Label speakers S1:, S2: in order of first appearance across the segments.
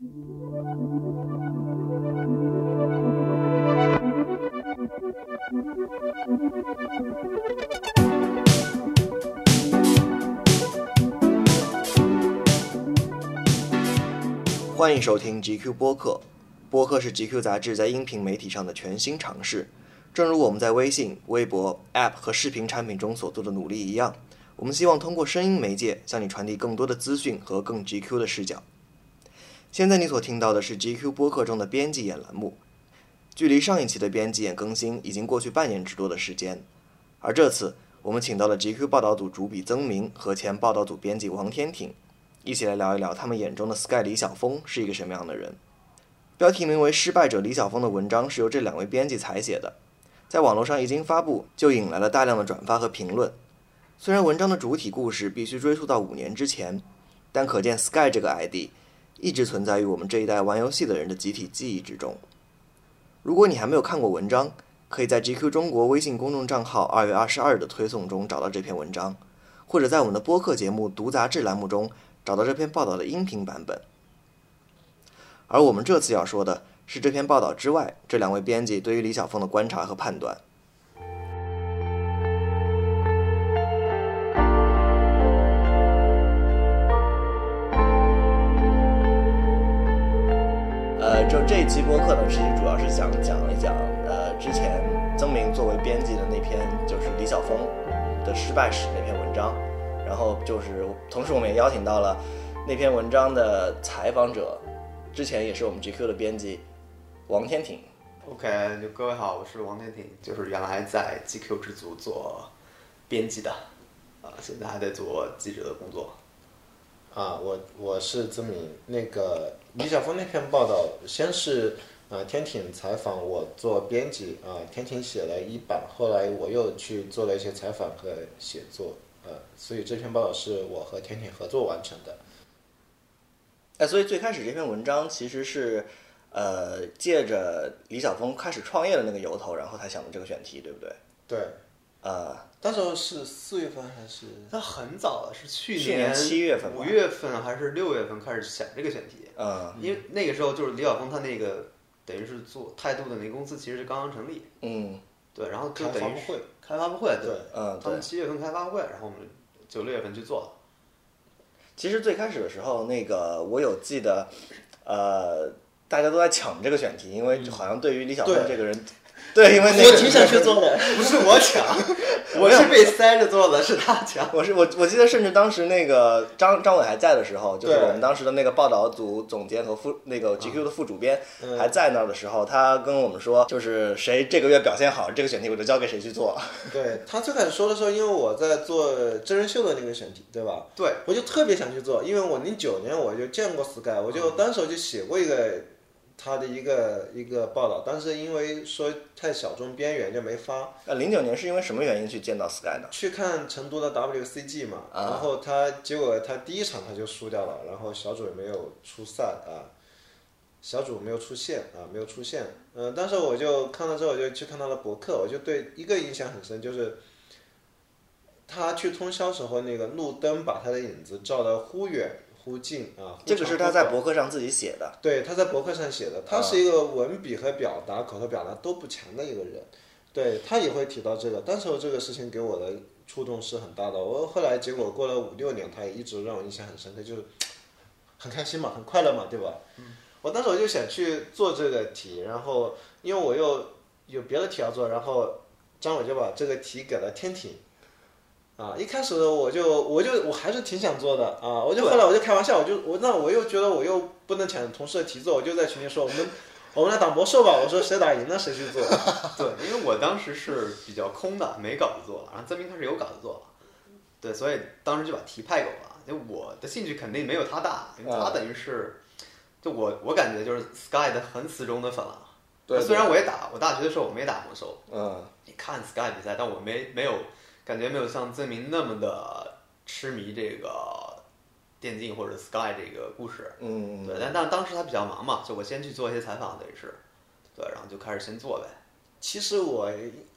S1: 欢迎收听 GQ 播客。播客是 GQ 杂志在音频媒体上的全新尝试。正如我们在微信、微博、App 和视频产品中所做的努力一样，我们希望通过声音媒介向你传递更多的资讯和更 GQ 的视角。现在你所听到的是 GQ 播客中的编辑眼栏目。距离上一期的编辑眼更新已经过去半年之多的时间，而这次我们请到了 GQ 报道组主笔曾明和前报道组编辑王天挺，一起来聊一聊他们眼中的 Sky 李晓峰是一个什么样的人。标题名为《失败者李晓峰》的文章是由这两位编辑采写的，在网络上一经发布就引来了大量的转发和评论。虽然文章的主体故事必须追溯到五年之前，但可见 Sky 这个 ID 一直存在于我们这一代玩游戏的人的集体记忆之中。如果你还没有看过文章，可以在 GQ 中国微信公众账号二月二十二日的推送中找到这篇文章，或者在我们的播客节目《读杂志》栏目中找到这篇报道的音频版本。而我们这次要说的是这篇报道之外，这两位编辑对于李晓峰的观察和判断。就这一期播客呢，其实主要是想讲一讲，呃，之前曾明作为编辑的那篇就是李晓峰的失败史那篇文章，然后就是同时我们也邀请到了那篇文章的采访者，之前也是我们 GQ 的编辑王天挺。
S2: OK，就各位好，我是王天挺，就是原来在 GQ 之组做编辑的，啊，现在还在做记者的工作。
S3: 啊，我我是曾敏。那个李晓峰那篇报道，先是呃天挺采访我做编辑啊，天挺写了一版，后来我又去做了一些采访和写作，呃，所以这篇报道是我和天挺合作完成的。
S1: 哎，所以最开始这篇文章其实是，呃，借着李晓峰开始创业的那个由头，然后才想的这个选题，对不对？
S3: 对，
S1: 呃，
S3: 那时候是四月份还是？
S2: 那很早了，是去
S1: 去年七月份
S2: 五月份还是六月份开始想这个选题，
S1: 嗯
S2: 因为那个时候就是李晓峰他那个等于是做态度的那个公司其实是刚刚成立，
S1: 嗯。
S2: 对，然后就
S3: 开
S2: 等于是
S3: 发布会。
S2: 开发布会，
S3: 对。
S1: 嗯，
S2: 他们。七月份开发布会，然后我们九六月份去做了。
S1: 其实最开始的时候，那个我有记得，呃，大家都在抢这个选题，因为好像对于李晓峰这个人，对，因为那个
S3: 我挺想去做的。
S2: 不是我抢，我是被塞着做的，是他抢。
S1: 我是我我记得，甚至当时那个张张伟还在的时候，就是我们当时的那个报道组总监和副那个 GQ 的副主编
S3: 嗯
S1: 还在那儿的时候，他跟我们说，就是谁这个月表现好，这个选题我就交给谁去做。
S3: 对他最开始说的时候，因为我在做真人秀的那个选题，对吧？
S2: 对，
S3: 我就特别想去做，因为我零九年我就见过 Sky，我就当时就写过一个他的一个一个报道，但是因为说太小众边缘就没发。
S1: 呃，零九年是因为什么原因去见到 Sky 的？
S3: 去看成都的 WCG 嘛，
S1: 啊
S3: 然后他结果他第一场他就输掉了，然后小组也没有出赛啊，小组没有出现啊，没有出现。嗯、当时我就看到之后，我就去看他的博客，我就对一个印象很深，就是他去通宵时候那个路灯把他的影子照得忽远忽近啊。忽
S1: 这个是他在博客上自己写的。
S3: 对，他在博客上写的，他是一个文笔和表达、口头表达都不强的一个人。对他也会提到这个，当时候这个事情给我的触动是很大的。我后来结果过了五六年，他也一直让我印象很深刻，就是很开心嘛，很快乐嘛，对吧？我当时我就想去做这个题，然后因为我又有别的题要做，然后张伟就把这个题给了天挺。啊，一开始我就我就我还是挺想做的啊，我就后来我就开玩笑，我就我那我又觉得我又不能抢同事的题做，我就在群里说我们我们来打魔兽吧，我说谁打赢了谁去做。
S2: 对，因为我当时是比较空的，没稿子做，然后曾明开始有稿子做了，对，所以当时就把题派给我了。就我的兴趣肯定没有他大，因为他等于是，就我我感觉就是 Sky 的很死忠的粉了。
S1: 对
S2: 虽然我也打，我大学的时候我没打魔兽，
S1: 嗯，
S2: 你看 Sky 比赛，但我没没有感觉没有像曾明那么的痴迷这个电竞或者 Sky 这个故事。
S1: 嗯嗯，
S2: 对，但但当时他比较忙嘛，就我先去做一些采访，等于是，对，然后就开始先做呗。
S3: 其实我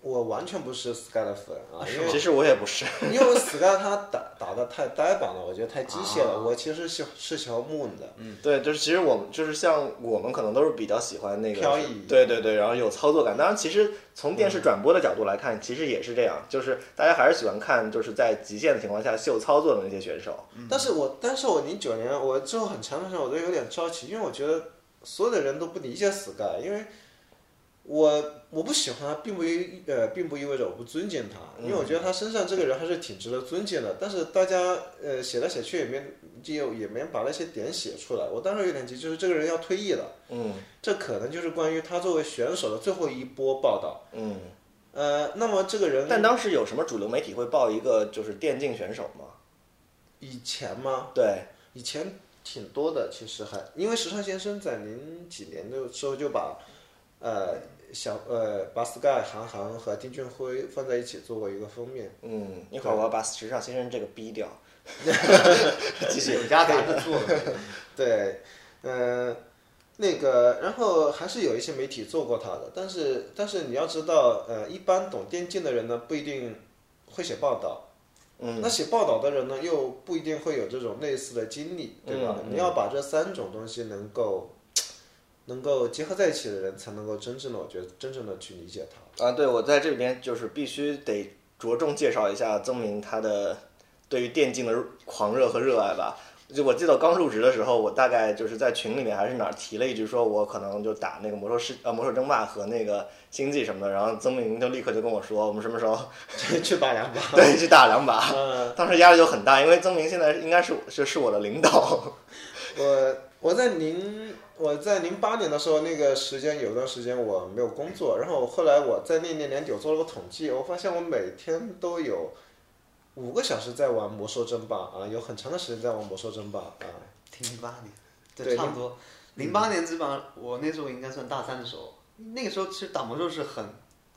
S3: 我完全不是 Sky 的粉啊，因为
S1: 其实我也不是。
S3: 因为 Sky 他打打的太呆板了，我觉得太机械了。我其实喜是喜欢 Moon 的。
S1: 对，就是其实我们就是像我们可能都是比较喜欢那个
S3: 飘逸
S1: 对对对，然后有操作感。当然，其实从电视转播的角度来看，其实也是这样，就是大家还是喜欢看就是在极限的情况下秀操作的那些选手。
S3: 但是我但是我零九年我之后很长的时间我都有点着急，因为我觉得所有的人都不理解 Sky，因为我我不喜欢他，并不意呃并不意味着我不尊敬他，因为我觉得他身上这个人还是挺值得尊敬的。但是大家呃写来写去也没就也没把那些点写出来，我当时有点急，就是这个人要退役了，
S1: 嗯
S3: 这可能就是关于他作为选手的最后一波报道。
S1: 嗯。
S3: 呃，那么这个人
S1: 但当时有什么主流媒体会报一个就是电竞选手吗？
S3: 以前吗？
S1: 对，
S3: 以前挺多的，其实还因为时尚先生在零几年的时候就把，呃小呃把 Sky 韩寒和丁俊晖放在一起做过一个封面。
S1: 嗯，一会儿我要把时尚先生这个逼掉。继续。
S2: 有家杂志做的，
S3: 对，嗯、那个，然后还是有一些媒体做过他的，但是但是你要知道，呃，一般懂电竞的人呢不一定会写报道。
S1: 嗯
S3: 那写报道的人呢，又不一定会有这种类似的经历，对吧？
S1: 嗯
S3: 你要把这三种东西能够能够结合在一起的人，才能够真正的，我觉得真正的去理解它。
S1: 啊，对，我在这边就是必须得着重介绍一下曾明他的对于电竞的狂热和热爱吧。就我记得我刚入职的时候，我大概就是在群里面还是哪儿提了一句，说我可能就打那个魔兽世呃魔兽争霸和那个星际什么的，然后曾明就立刻就跟我说，我们什么时候
S3: 去打两把。
S1: 对去打两把。
S3: 嗯，
S1: 当时压力就很大，因为曾明现在应该是是是我的领导。
S3: 我我在零我在零八年的时候，那个时间有段时间我没有工作，然后后来我在那年年底我做了个统计，我发现我每天都有五个小时在玩魔兽争霸啊，有很长的时间在玩魔兽争霸啊。
S2: 零八年，
S3: 对
S2: 差不多。零八年基本上我那时候应该算大三的时候，那个时候其实打魔兽是很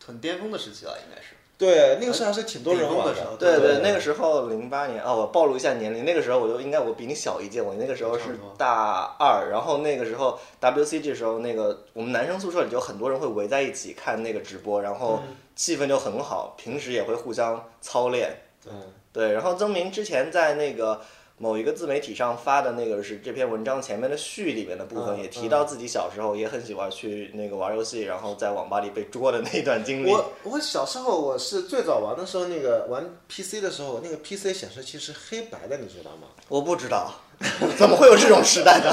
S2: 很巅峰的时期了，应该是。
S3: 对，那个时候还是挺多人玩
S2: 的。时候
S1: 对
S3: 对
S1: 那个时候零八年啊、我暴露一下年龄，那个时候我就应该我比你小一届，我那个时候是大二，然后那个时候 WCG 时候，那个我们男生宿舍里就很多人会围在一起看那个直播，然后气氛就很好，平时也会互相操练。
S3: 对，
S1: 对，然后曾明之前在那个某一个自媒体上发的那个是这篇文章前面的序里面的部分，
S3: 嗯
S1: 也提到自己小时候也很喜欢去那个玩游戏，然后在网吧里被捉的那段经历。
S3: 我我小时候我是最早玩的时候，那个玩 PC 的时候，那个 PC 显示器是黑白的，你知道吗？
S1: 我不知道，怎么会有这种时代呢？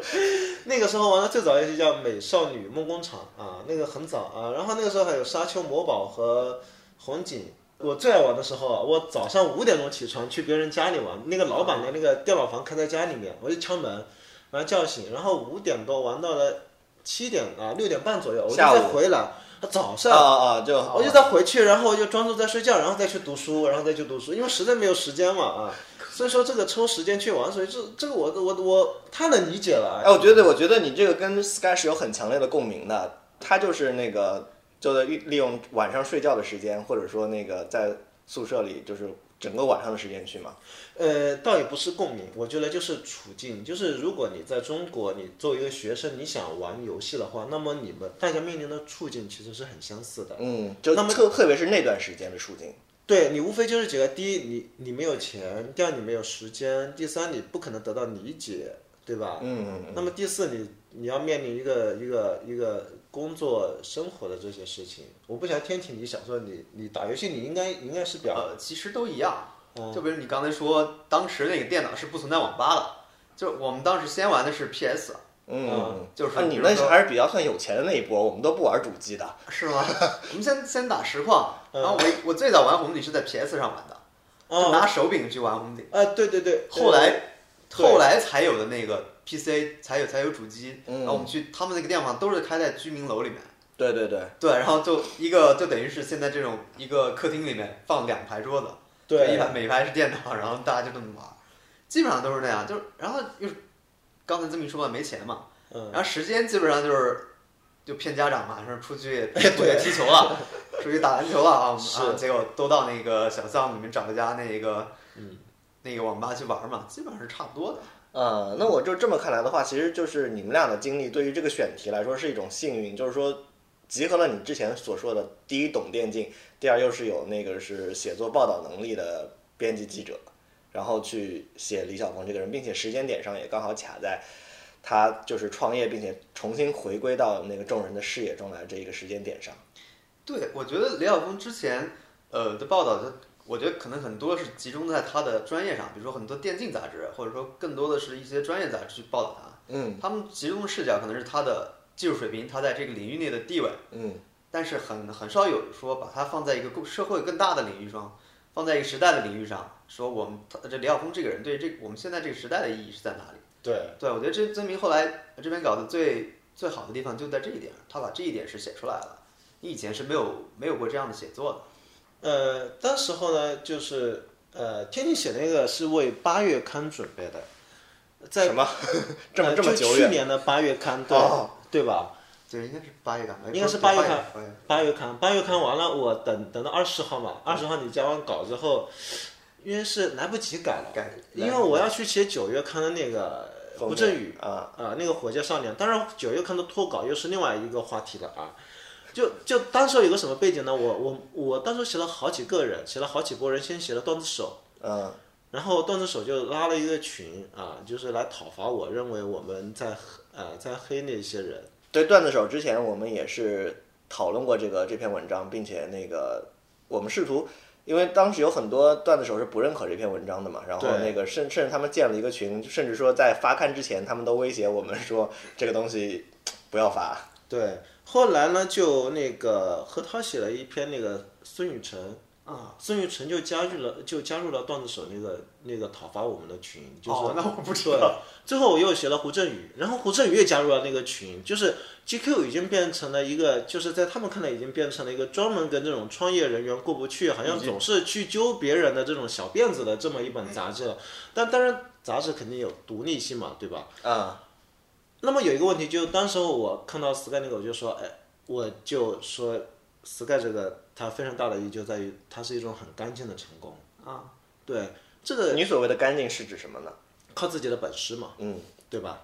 S3: 那个时候玩的最早游戏叫《美少女梦工厂》啊，那个很早啊。然后那个时候还有《沙丘魔堡》和红警。我最爱玩的时候啊，我早上五点钟起床去别人家里玩，那个老板的那个电脑房开在家里面，我就敲门，把他叫醒，然后五点多玩到了七点啊六点半左右，我就再回来。早上
S1: 啊啊，就
S3: 我就再回去，然后我就装作在睡觉，然后再去读书，然后再去读书，因为实在没有时间嘛啊。所以说这个抽时间去玩，所以这这个我我我太能理解了。
S1: 哎，我觉得，我觉得你这个跟 Sky 是有很强烈的共鸣的。他就是那个，就在利利用晚上睡觉的时间，或者说那个在宿舍里，就是整个晚上的时间去嘛。
S3: 呃，倒也不是共鸣，我觉得就是处境，就是如果你在中国，你作为一个学生，你想玩游戏的话，那么你们大家面临的处境其实是很相似的。
S1: 嗯，就
S3: 那么
S1: 特特别是那段时间的处境。
S3: 对你无非就是几个：第一，你你没有钱；第二，你没有时间；第三，你不可能得到理解，对吧？
S1: 嗯，
S3: 那么第四，你你要面临一个一个一个工作生活的这些事情。我不想天体，你想说你你打游戏，你应该应该是比较
S2: 呃，其实都一样。
S3: 嗯
S2: 就比如你刚才说，当时那个电脑是不存在网吧的，就我们当时先玩的是 PS，
S1: 嗯，
S2: 就是
S1: 啊，你那
S2: 比如说
S1: 还是比较算有钱的那一波，我们都不玩主机的。
S2: 是吗？我们先先打实况，
S3: 嗯
S2: 然后我我最早玩红警是在 PS 上玩的，拿手柄去玩红警，
S3: 啊，对对对，
S2: 后来后来才有的那个 PC 才有才有主机，
S1: 嗯。
S2: 然后我们去他们那个店嘛都是开在居民楼里面。
S1: 对对对，
S2: 对，然后就一个就等于是现在这种一个客厅里面放两排桌子，
S3: 对。
S2: 一排每排是电脑，然后大家就这么玩，基本上都是那样。就是然后又刚才这么一说嘛，没钱嘛，
S3: 嗯，
S2: 然后时间基本上就是就骗家长嘛，说出去出去踢球了，出去打篮球了啊，结果都到那个小巷里面找一家那个
S3: 嗯。
S2: 那个网吧去玩嘛，基本上是差不多的。
S1: 呃，那我就这么看来的话，其实就是你们俩的经历对于这个选题来说是一种幸运，就是说集合了你之前所说的第一懂电竞，第二又是有那个是写作报道能力的编辑记者，然后去写李晓峰这个人，并且时间点上也刚好卡在他就是创业，并且重新回归到那个众人的视野中来这一个时间点上。
S2: 对，我觉得李晓峰之前呃的报道，他我觉得可能很多是集中在他的专业上，比如说很多电竞杂志，或者说更多的是一些专业杂志去报道他。
S1: 嗯
S2: 他们集中的视角可能是他的技术水平，他在这个领域内的地位，
S1: 嗯
S2: 但是很很少有说把他放在一个更社会更大的领域上，放在一个时代的领域上，说我们他这李晓峰这个人对这我们现在这个时代的意义是在哪里？
S3: 对，
S2: 对，我觉得这曾明后来这篇稿子最最好的地方就在这一点，他把这一点是写出来了，你以前是没有没有过这样的写作的。
S3: 呃，当时候呢，就是呃，天天写那个是为八月刊准备的，在
S1: 什么这么
S3: 呃就
S1: 这么久远？
S3: 去年的八月刊，对、
S1: 哦
S3: 对吧？
S2: 对，应该是八月刊，
S3: 应该是
S2: 八
S3: 八月刊
S2: 八月
S3: 刊，八月刊完了，我等等到二十号嘛，二十号你交完稿之后，因为是来不及改了，
S2: 改
S3: 因为我要去写九月刊的那个胡振宇
S1: 啊，
S3: 啊、那个火箭少年，当然九月刊的脱稿又是另外一个话题了啊。就就当时有个什么背景呢？我我我当时写了好几个人，写了好几波人，先写了段子手，
S1: 嗯
S3: 然后段子手就拉了一个群啊，就是来讨伐我，认为我们在呃在黑那些人。
S1: 对段子手之前我们也是讨论过这个这篇文章，并且那个我们试图，因为当时有很多段子手是不认可这篇文章的嘛，然后那个甚甚至他们建了一个群，甚至说在发刊之前，他们都威胁我们说这个东西不要发。
S3: 对，后来呢，就那个何涛写了一篇那个孙雨晨啊，孙雨晨就加入了就加入了段子手那个那个讨伐我们的群，就是、
S2: 哦那我不知
S3: 对
S2: 道。
S3: 最后我又写了胡振宇，然后胡振宇也加入了那个群，就是 GQ 已经变成了一个，就是在他们看来已经变成了一个专门跟这种创业人员过不去，好像总是去揪别人的这种小辫子的这么一本杂志了。但当然，杂志肯定有独立性嘛，对吧？
S1: 啊，
S3: 那么有一个问题，就当时候我看到 Sky 那个，我就说，哎，我就说 Sky 这个它非常大的意义就在于它是一种很干净的成功
S2: 啊。
S3: 对，这个
S1: 你所谓的干净是指什么呢？
S3: 靠自己的本事嘛，
S1: 嗯，
S3: 对吧？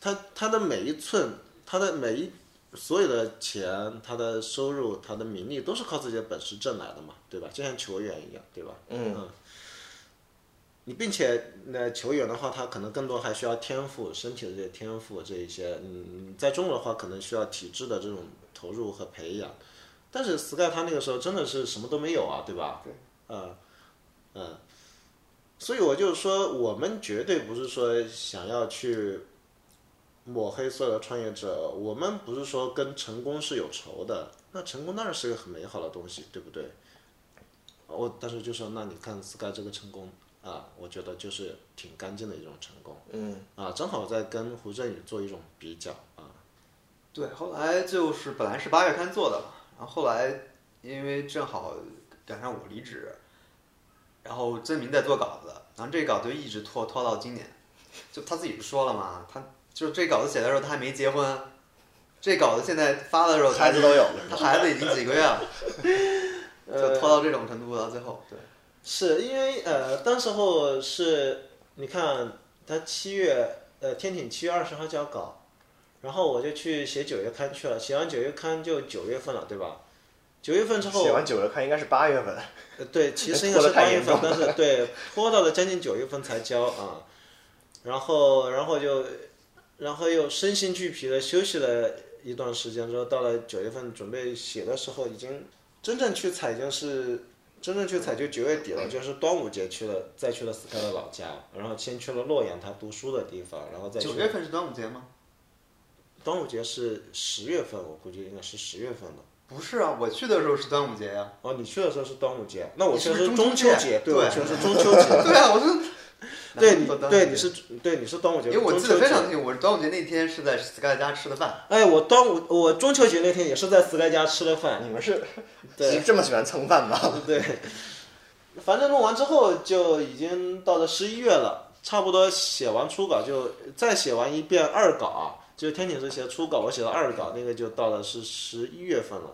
S3: 他他的每一寸，他的每一所有的钱，他的收入，他的名利都是靠自己的本事挣来的嘛，对吧？就像球员一样，对吧？
S1: 嗯
S3: 你并且那球员的话，他可能更多还需要天赋，身体的这些天赋这一些，嗯，在中国的话可能需要体制的这种投入和培养，但是 Sky 他那个时候真的是什么都没有啊，对吧？
S2: 对，
S3: 嗯嗯，所以我就说，我们绝对不是说想要去抹黑所有的创业者，我们不是说跟成功是有仇的，那成功当然是个很美好的东西，对不对？我当时就说，那你看 Sky 这个成功啊，我觉得就是挺干净的一种成功
S1: 嗯
S3: 啊，正好在跟胡振宇做一种比较啊。
S2: 对，后来就是本来是八月刊做的嘛，然后后来因为正好赶上我离职，然后曾明在做稿子，然后这稿子就一直拖拖到今年，就他自己不说了嘛，他就是这稿子写的时候他还没结婚，这稿子现在发的时候
S1: 孩子都有了
S2: 他孩子已经几个月了，就拖到这种程度到最后，对，
S3: 是因为呃，当时候是你看他七月呃天挺七月二十号就要搞，然后我就去写九月刊去了，写完九月刊就九月份了，对吧？九月份之后
S1: 写完九月刊应该是八月份。
S3: 呃，对，其实应该 是八月份但是对拖到了将近九月份才交啊，然后然后就然后又身心俱疲的休息了一段时间之后，到了九月份准备写的时候，已经真正去采已经是真正去采就九月底了，就是端午节去了，再去了斯凯的老家，然后先去了洛阳他读书的地方，然后再去
S2: 九月份是端午节吗？
S3: 端午节是十月份，我估计应该是十月份的。
S2: 不是啊，我去的时候是端午节呀、
S3: 哦，你去的时候是端午节，那我去的是
S2: 中秋节
S3: 中秋节，对，我去的是中秋节。
S2: 对啊，我说，
S3: 对你对你是对你是端午节，
S2: 因为我记得非常清楚，我端午节那天是在 Sky 家吃的饭。
S3: 哎，我端午我中秋节那天也是在 Sky 家吃的饭，
S1: 你们是
S3: 对
S1: 喜这么喜欢蹭饭吗？
S3: 对，反正弄完之后就已经到了十一月了，差不多写完初稿就再写完一遍二稿啊，就天挺是写初稿，我写了二稿，那个就到了是十一月份了。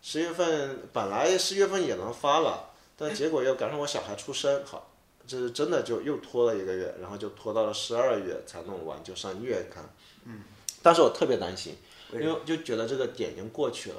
S3: 十月份本来十月份也能发了，但结果又赶上我小孩出生，好，这是真的就又拖了一个月，然后就拖到了十二月才弄完，就上月刊。嗯当时我特别担心，因为就觉得这个点已经过去了。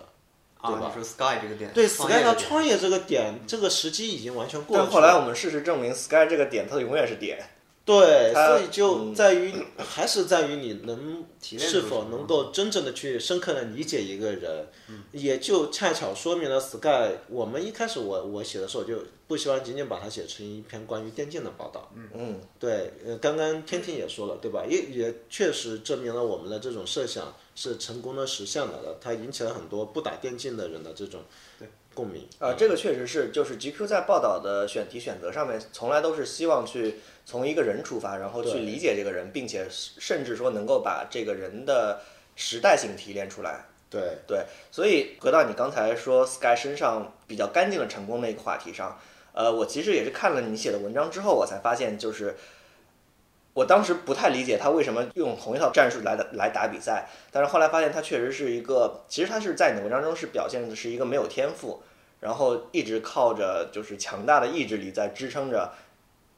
S3: 对
S2: 啊，
S3: 吧
S2: 你说 Sky 这个点，
S3: 对 Sky 创业这个点，这个时机已经完全过去了。
S1: 但后来我们事实证明，Sky 这个点它永远是点。
S3: 对，所以就在于、还是在于你能是否能够真正的去深刻的理解一个人，
S2: 嗯
S3: 也就恰巧说明了 Sky。我们一开始我我写的时候就不希望仅仅把它写成一篇关于电竞的报道。
S1: 嗯，
S3: 对，呃，刚刚天天也说了，对吧？也也确实证明了我们的这种设想是成功的实现了的，它引起了很多不打电竞的人的这种共鸣。
S1: 啊，这个确实是，就是 GQ 在报道的选题选择上面，从来都是希望去从一个人出发，然后去理解这个人，并且甚至说能够把这个人的时代性提炼出来。
S3: 对，
S1: 对，所以回到你刚才说 Sky 身上比较干净的成功那个话题上，呃，我其实也是看了你写的文章之后，我才发现，就是我当时不太理解他为什么用同一套战术来打来打比赛，但是后来发现他确实是一个，其实他是在你的文章中是表现的是一个没有天赋，然后一直靠着就是强大的意志力在支撑着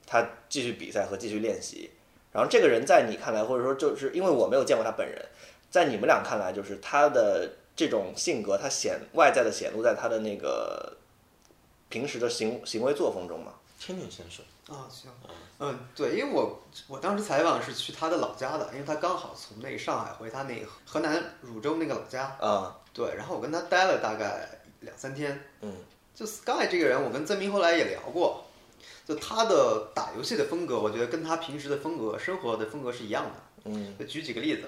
S1: 他继续比赛和继续练习。然后这个人在你看来，或者说就是因为我没有见过他本人，在你们俩看来，就是他的这种性格，他显外在的显露在他的那个平时的行行为作风中嘛。
S3: 天天先说。
S2: 啊，行，嗯，对，因为我我当时采访是去他的老家的，因为他刚好从那个上海回他那个河南汝州那个老家，
S1: 啊，
S2: 对，然后我跟他待了大概两三天，
S1: 嗯，
S2: 就 Sky 这个人，我跟曾明后来也聊过，就他的打游戏的风格，我觉得跟他平时的风格、生活的风格是一样的。
S1: 嗯，
S2: 就举几个例子，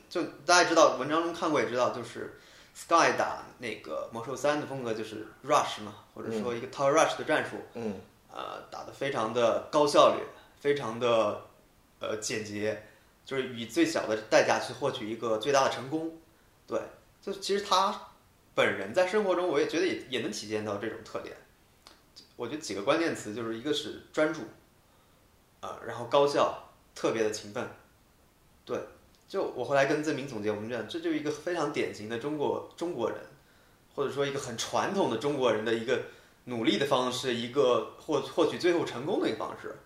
S2: 就大家知道，文章中看过也知道，就是 Sky 打那个魔兽三的风格就是 Rush 嘛，或者说一个 Tower Rush 的战术，
S1: 嗯，
S2: 呃，打得非常的高效率，非常的呃简洁，就是以最小的代价去获取一个最大的成功。对，就其实他本人在生活中，我也觉得也也能体现到这种特点。我觉得几个关键词就是一个是专注，啊、然后高效，特别的勤奋。对，就我后来跟曾明总结，我们讲这就是一个非常典型的中国中国人，或者说一个很传统的中国人的一个努力的方式，一个获获取最后成功的一个方式。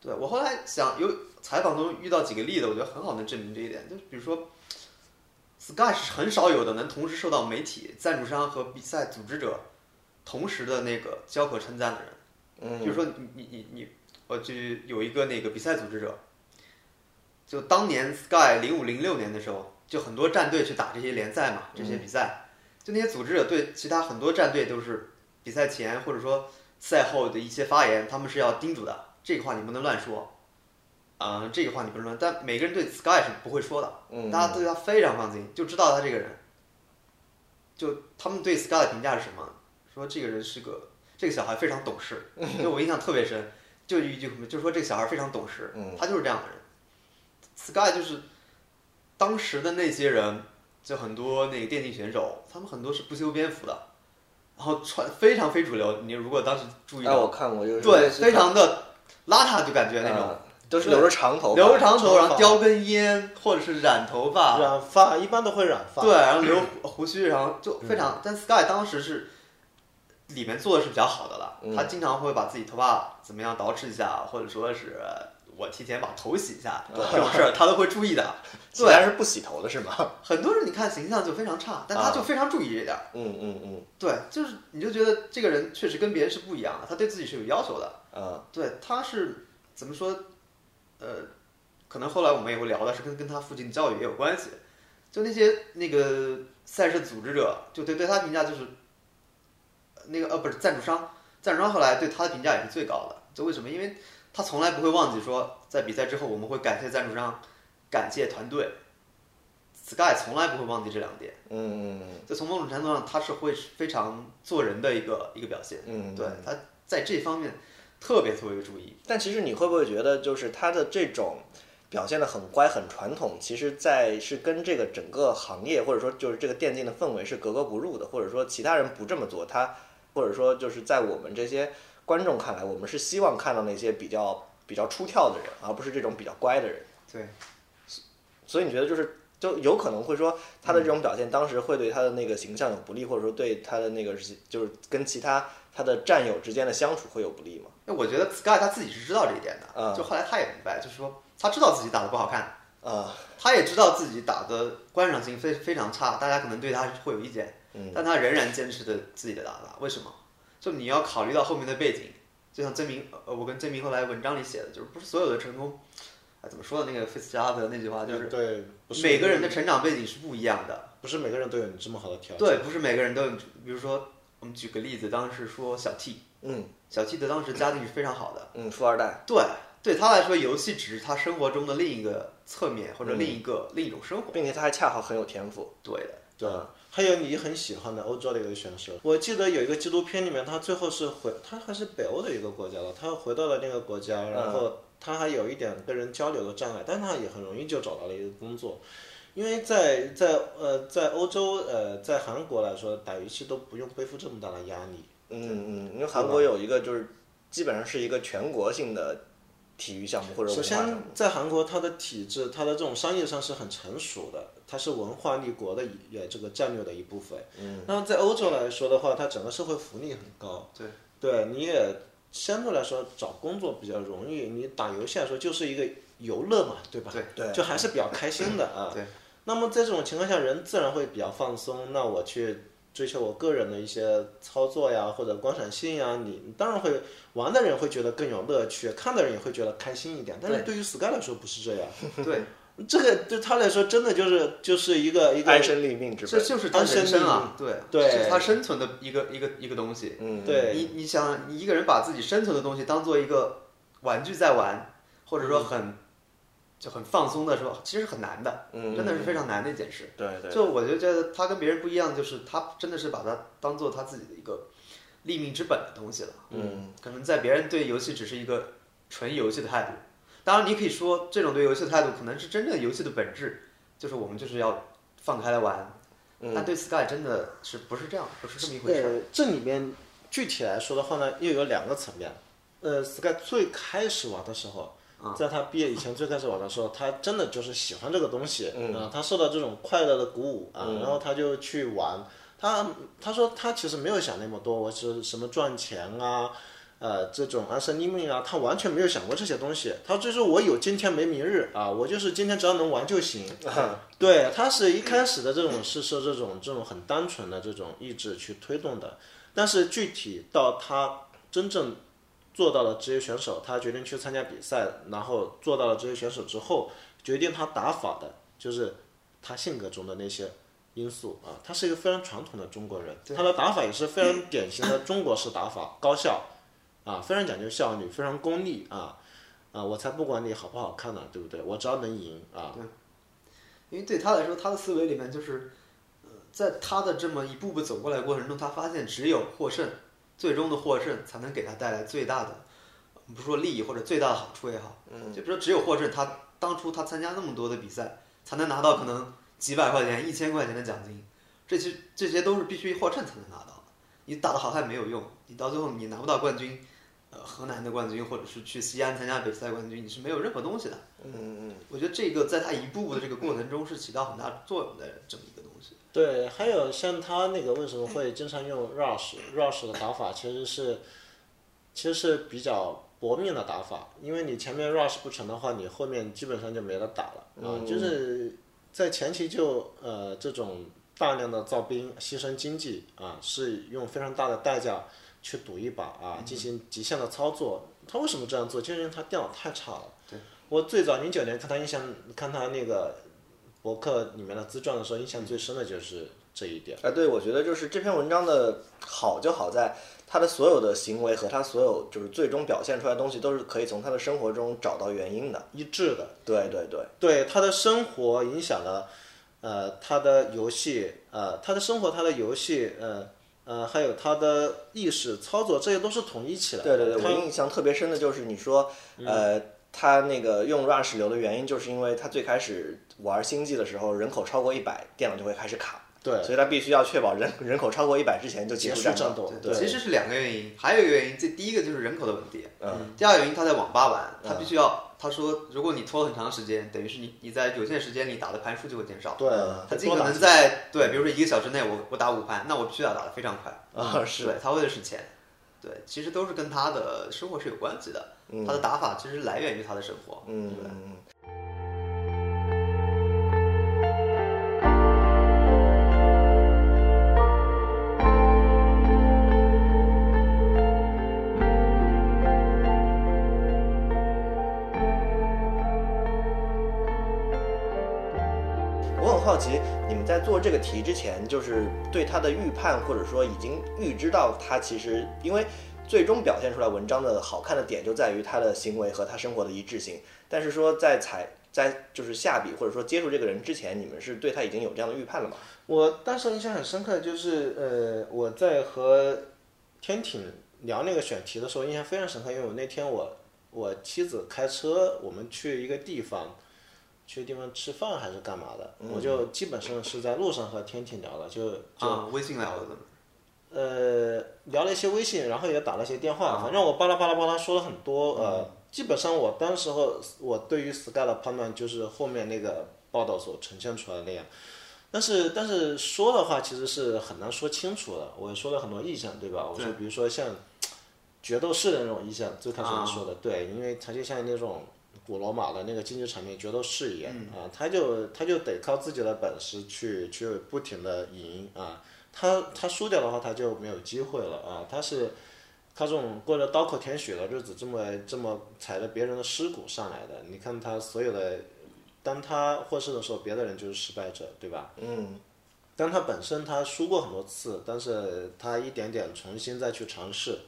S2: 对我后来想，有采访中遇到几个例子，我觉得很好能证明这一点。就比如说，Sky 是很少有的能同时受到媒体、赞助商和比赛组织者同时的那个交口称赞的人。
S1: 嗯。
S2: 比如说你你你你，我就有一个那个比赛组织者，就当年 Sky 零五零六年的时候，就很多战队去打这些联赛嘛，这些比赛，就那些组织者对其他很多战队都是比赛前或者说赛后的一些发言，他们是要叮嘱的，这个话你不能乱说，啊、这个话你不能乱，但每个人对 Sky 是不会说的，
S1: 嗯
S2: 大家对他非常放心，就知道他这个人，就他们对 Sky 的评价是什么？说这个人是个这个小孩非常懂事，就我印象特别深，就一句就说这个小孩非常懂事，
S1: 嗯
S2: 他就是这样的人。Sky 就是当时的那些人，就很多那个电竞选手，他们很多是不修边幅的，然后穿非常非主流。你如果当时注意
S1: 哎，我
S2: 到，
S1: 看过，就是
S2: 对，非常的邋遢，就感觉那种
S1: 啊都是留着长头发，
S2: 留着长头，
S3: 发
S2: 然后叼根烟，或者是染头发，
S3: 染发一般都会染发。
S2: 对，然后留胡胡须，然后就非常。但 Sky 当时是里面做的是比较好的了，
S1: 嗯
S2: 他经常会把自己头发怎么样捯饬一下，或者说是我提前把头洗一下，这种事儿他都会注意的。
S1: 其他人是不洗头的是吗？
S2: 很多人你看形象就非常差，但他就非常注意这点儿。
S1: 嗯嗯嗯
S2: 对，就是你就觉得这个人确实跟别人是不一样的，他对自己是有要求的。
S1: 嗯
S2: 对，他是怎么说？呃，可能后来我们也会聊的是跟跟他父亲教育也有关系。就那些那个赛事组织者，就对对他评价就是，呃那个呃不是赞助商，赞助商后来对他的评价也是最高的。就为什么？因为他从来不会忘记说，在比赛之后我们会感谢赞助商，感谢团队。Sky 从来不会忘记这两点。
S1: 嗯嗯嗯
S2: 就从某种程度上，他是会非常做人的一个一个表现。
S1: 嗯，
S2: 对，他在这方面特别特别注意。
S1: 但其实你会不会觉得，就是他的这种表现的很乖、很传统，其实在是跟这个整个行业或者说就是这个电竞的氛围是格格不入的，或者说其他人不这么做，他或者说就是在我们这些观众看来，我们是希望看到那些比较比较出挑的人，而不是这种比较乖的人。
S2: 对，
S1: 所以你觉得就是就有可能会说他的这种表现，当时会对他的那个形象有不利，或者说对他的那个就是跟其他他的战友之间的相处会有不利吗？
S2: 那我觉得 Sky 他自己是知道这一点的，
S1: 嗯
S2: 就后来他也明白，就是说他知道自己打的不好看，
S1: 啊，
S2: 他他也知道自己打的观赏性非非常差，大家可能对他会有意见，但他仍然坚持着自己的打法。为什么？就你要考虑到后面的背景，就像曾明，呃，我跟曾明后来文章里写的，就是不是所有的成功，啊，怎么说的？那个菲茨加拉德那句话就是，
S3: 对，
S2: 每个人的成长背景是不一样的。
S3: 不是每个人都有你这么好的条件。
S2: 对，不是每个人都有。比如说，我们举个例子，当时说小 T，
S1: 嗯。
S2: 小 T 的当时家境是非常好的，
S1: 嗯，富二代，
S2: 对，对他来说，游戏只是他生活中的另一个侧面或者另一个、另一种生活。
S1: 并且他还恰好很有天赋。
S2: 对的，
S3: 对，还有你很喜欢的欧洲的一个选手，我记得有一个纪录片里面，他最后是回，他还是北欧的一个国家了，他回到了那个国家，然后他还有一点跟人交流的障碍，但他也很容易就找到了一个工作，因为在在呃在欧洲呃在韩国来说，打游戏都不用背负这么大的压力。
S1: 嗯嗯，因为韩国有一个就是基本上是一个全国性的体育项目或者
S3: 首先在韩国，它的体制，它的这种商业上是很成熟的，它是文化立国的一呃这个战略的一部分。嗯，那在欧洲来说的话，它整个社会福利很高。
S2: 对，
S3: 对，你也相对来说找工作比较容易。你打游戏来说就是一个游乐嘛，对吧？
S2: 对
S1: 对
S3: 就还是比较开心的啊。
S2: 对。
S3: 那么在这种情况下，人自然会比较放松。那我去追求我个人的一些操作呀，或者观赏性呀，你你当然会玩的人会觉得更有乐趣，看的人也会觉得开心一点。但是对于 Sky 来说不是这样，
S2: 对，
S3: 这个对他来说真的就是就是一个一个
S1: 安身立命之
S2: 这。就是他人生啊，对，
S3: 对
S2: 是他生存的一个一个一个东西。
S1: 嗯，
S3: 对
S2: 你你想，你一个人把自己生存的东西当做一个玩具在玩，或者说很、就很放松的时候，其实很难的，
S1: 嗯
S2: 真的是非常难的一件事。
S1: 对对，
S2: 就我就觉得他跟别人不一样，就是他真的是把它当做他自己的一个立命之本的东西了。
S1: 嗯，
S2: 可能在别人对游戏只是一个纯游戏的态度，当然你可以说这种对游戏的态度可能是真正游戏的本质，就是我们就是要放开来玩。
S1: 嗯
S2: 但对 Sky 真的是不是这样，不是这么一回事
S3: 这里面具体来说的话呢，又有两个层面。呃，Sky 最开始玩的时候，在他毕业以前最开始玩的时候，他真的就是喜欢这个东西，
S1: 嗯
S3: 啊，他受到这种快乐的鼓舞啊，然后他就去玩。他他说他其实没有想那么多，我是什么赚钱啊，呃，这种安身立命啊，他完全没有想过这些东西。他就是我有今天没明日啊，我就是今天只要能玩就行。对，他是一开始的这种是受这种这种很单纯的这种意志去推动的，但是具体到他真正做到了职业选手，他决定去参加比赛，然后做到了职业选手之后，决定他打法的就是他性格中的那些因素啊。他是一个非常传统的中国人，他的打法也是非常典型的中国式打法，高效啊，非常讲究效率，非常功利啊啊！我才不管你好不好看呢，对不对？我只要能赢啊。
S2: 因为对他来说，他的思维里面就是，呃，在他的这么一步步走过来过程中，他发现只有获胜，最终的获胜才能给他带来最大的，不是说利益或者最大的好处也好，嗯，就比如说只有获胜，他当初他参加那么多的比赛，才能拿到可能几百块钱、一千块钱的奖金，这些这些都是必须获胜才能拿到的。你打得好看没有用，你到最后你拿不到冠军，呃，河南的冠军或者是去西安参加比赛冠军，你是没有任何东西的。
S1: 嗯嗯
S2: 我觉得这个在他一步步的这个过程中是起到很大作用的这么一个。
S3: 对，还有像他那个为什么会经常用 rush，rush 的打法其实是，其实是比较搏命的打法，因为你前面 rush 不成的话，你后面基本上就没得打了啊，就是在前期就呃这种大量的造兵，牺牲经济啊，是用非常大的代价去赌一把啊，进行极限的操作。他为什么这样做？就是因为他电脑太差了。
S2: 对，
S3: 我最早零九年看他印象，看他那个博客里面的自传的时候，印象最深的就是这一点。
S1: 啊，对，我觉得就是这篇文章的好就好在他的所有的行为和他所有就是最终表现出来的东西都是可以从他的生活中找到原因的。
S3: 一致的，
S1: 对对对，
S3: 对他的生活影响了，呃，他的游戏，呃，他的生活，他的游戏，呃，呃，还有他的意识操作，这些都是统一起来的。
S1: 对对对，
S3: 他
S1: 我印象特别深的就是你说，呃，他那个用 Rush 流的原因，就是因为他最开始玩星际的时候，人口超过一百，电脑就会开始卡。
S3: 对，
S1: 所以他必须要确保人人口超过一百之前就
S3: 结束
S1: 战
S3: 斗。对，
S2: 其实是两个原因，还有一个原因，这第一个就是人口的问题，
S1: 嗯，
S2: 第二个原因他在网吧玩，他必须要，他说如果你拖很长时间，等于是你你在有限时间里打的盘数就会减少。
S3: 对，
S2: 他尽可能在对，比如说一个小时内我我打五盘，那我必须要打的非常快。
S1: 啊是
S2: 对他为了省钱，对，其实都是跟他的生活是有关系的。他的打法其实来源于他的生活。
S1: 我很好奇，你们在做这个题之前，就是对他的预判，或者说已经预知到他其实因为。最终表现出来文章的好看的点就在于他的行为和他生活的一致性。但是说在采在就是下笔或者说接触这个人之前，你们是对他已经有这样的预判了吗？
S3: 我当时印象很深刻，就是呃我在和天挺聊那个选题的时候，印象非常深刻，因为我那天我我妻子开车，我们去一个地方，去地方吃饭还是干嘛的，我就基本上是在路上和天挺聊的，就就、
S2: 啊，微信聊的。
S3: 呃，聊了一些微信，然后也打了一些电话，反正我巴拉巴拉巴拉说了很多。呃，基本上我当时候我对于 Sky 的判断就是后面那个报道所呈现出来的那样。但是但是说的话其实是很难说清楚的。我说了很多意向，对吧？我说比如说像决斗士的那种意向，最开始你说的对，因为它就像那种古罗马的那个竞技场面决斗士一样啊，他就他就得靠自己的本事去去不停的赢啊。他他输掉的话，他就没有机会了啊！他是他这种过着刀口舔血的日子，这么这么踩着别人的尸骨上来的。你看他所有的，当他获胜的时候，别的人就是失败者，对吧？
S1: 嗯。
S3: 但他本身他输过很多次，但是他一点点重新再去尝试，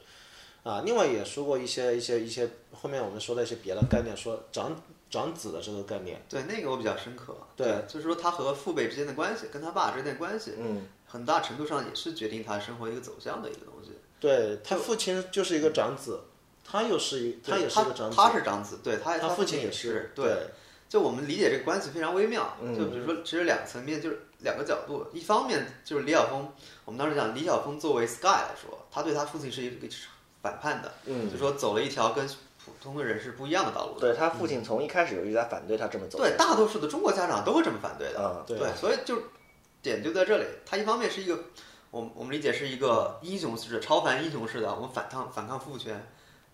S3: 啊，另外也说过一些一些一些后面我们说的一些别的概念，说长长子的这个概念。
S2: 对，那个我比较深刻。
S3: 对，
S2: 就是说他和父辈之间的关系，跟他爸之间的关系。
S1: 嗯。
S2: 很大程度上也是决定他生活一个走向的一个东西。
S3: 对他父亲就是一个长子，他又是一，他也是个长子。
S2: 他是长子，对
S3: 他
S2: 他
S3: 父亲
S2: 也
S3: 是。
S2: 对，就我们理解这个关系非常微妙。就比如说，其实两个层面，就是两个角度。一方面就是李晓峰，我们当时讲李晓峰作为 Sky 来说，他对他父亲是一个反叛的，就说走了一条跟普通的人是不一样的道路。
S1: 对他父亲从一开始就一直在反对他这么走。
S2: 对，大多数的中国家长都会这么反对的。
S1: 嗯，
S2: 对。所以就点就在这里，他一方面是一个。我我们理解是一个英雄式的、超凡英雄式的，我们反抗反抗父权，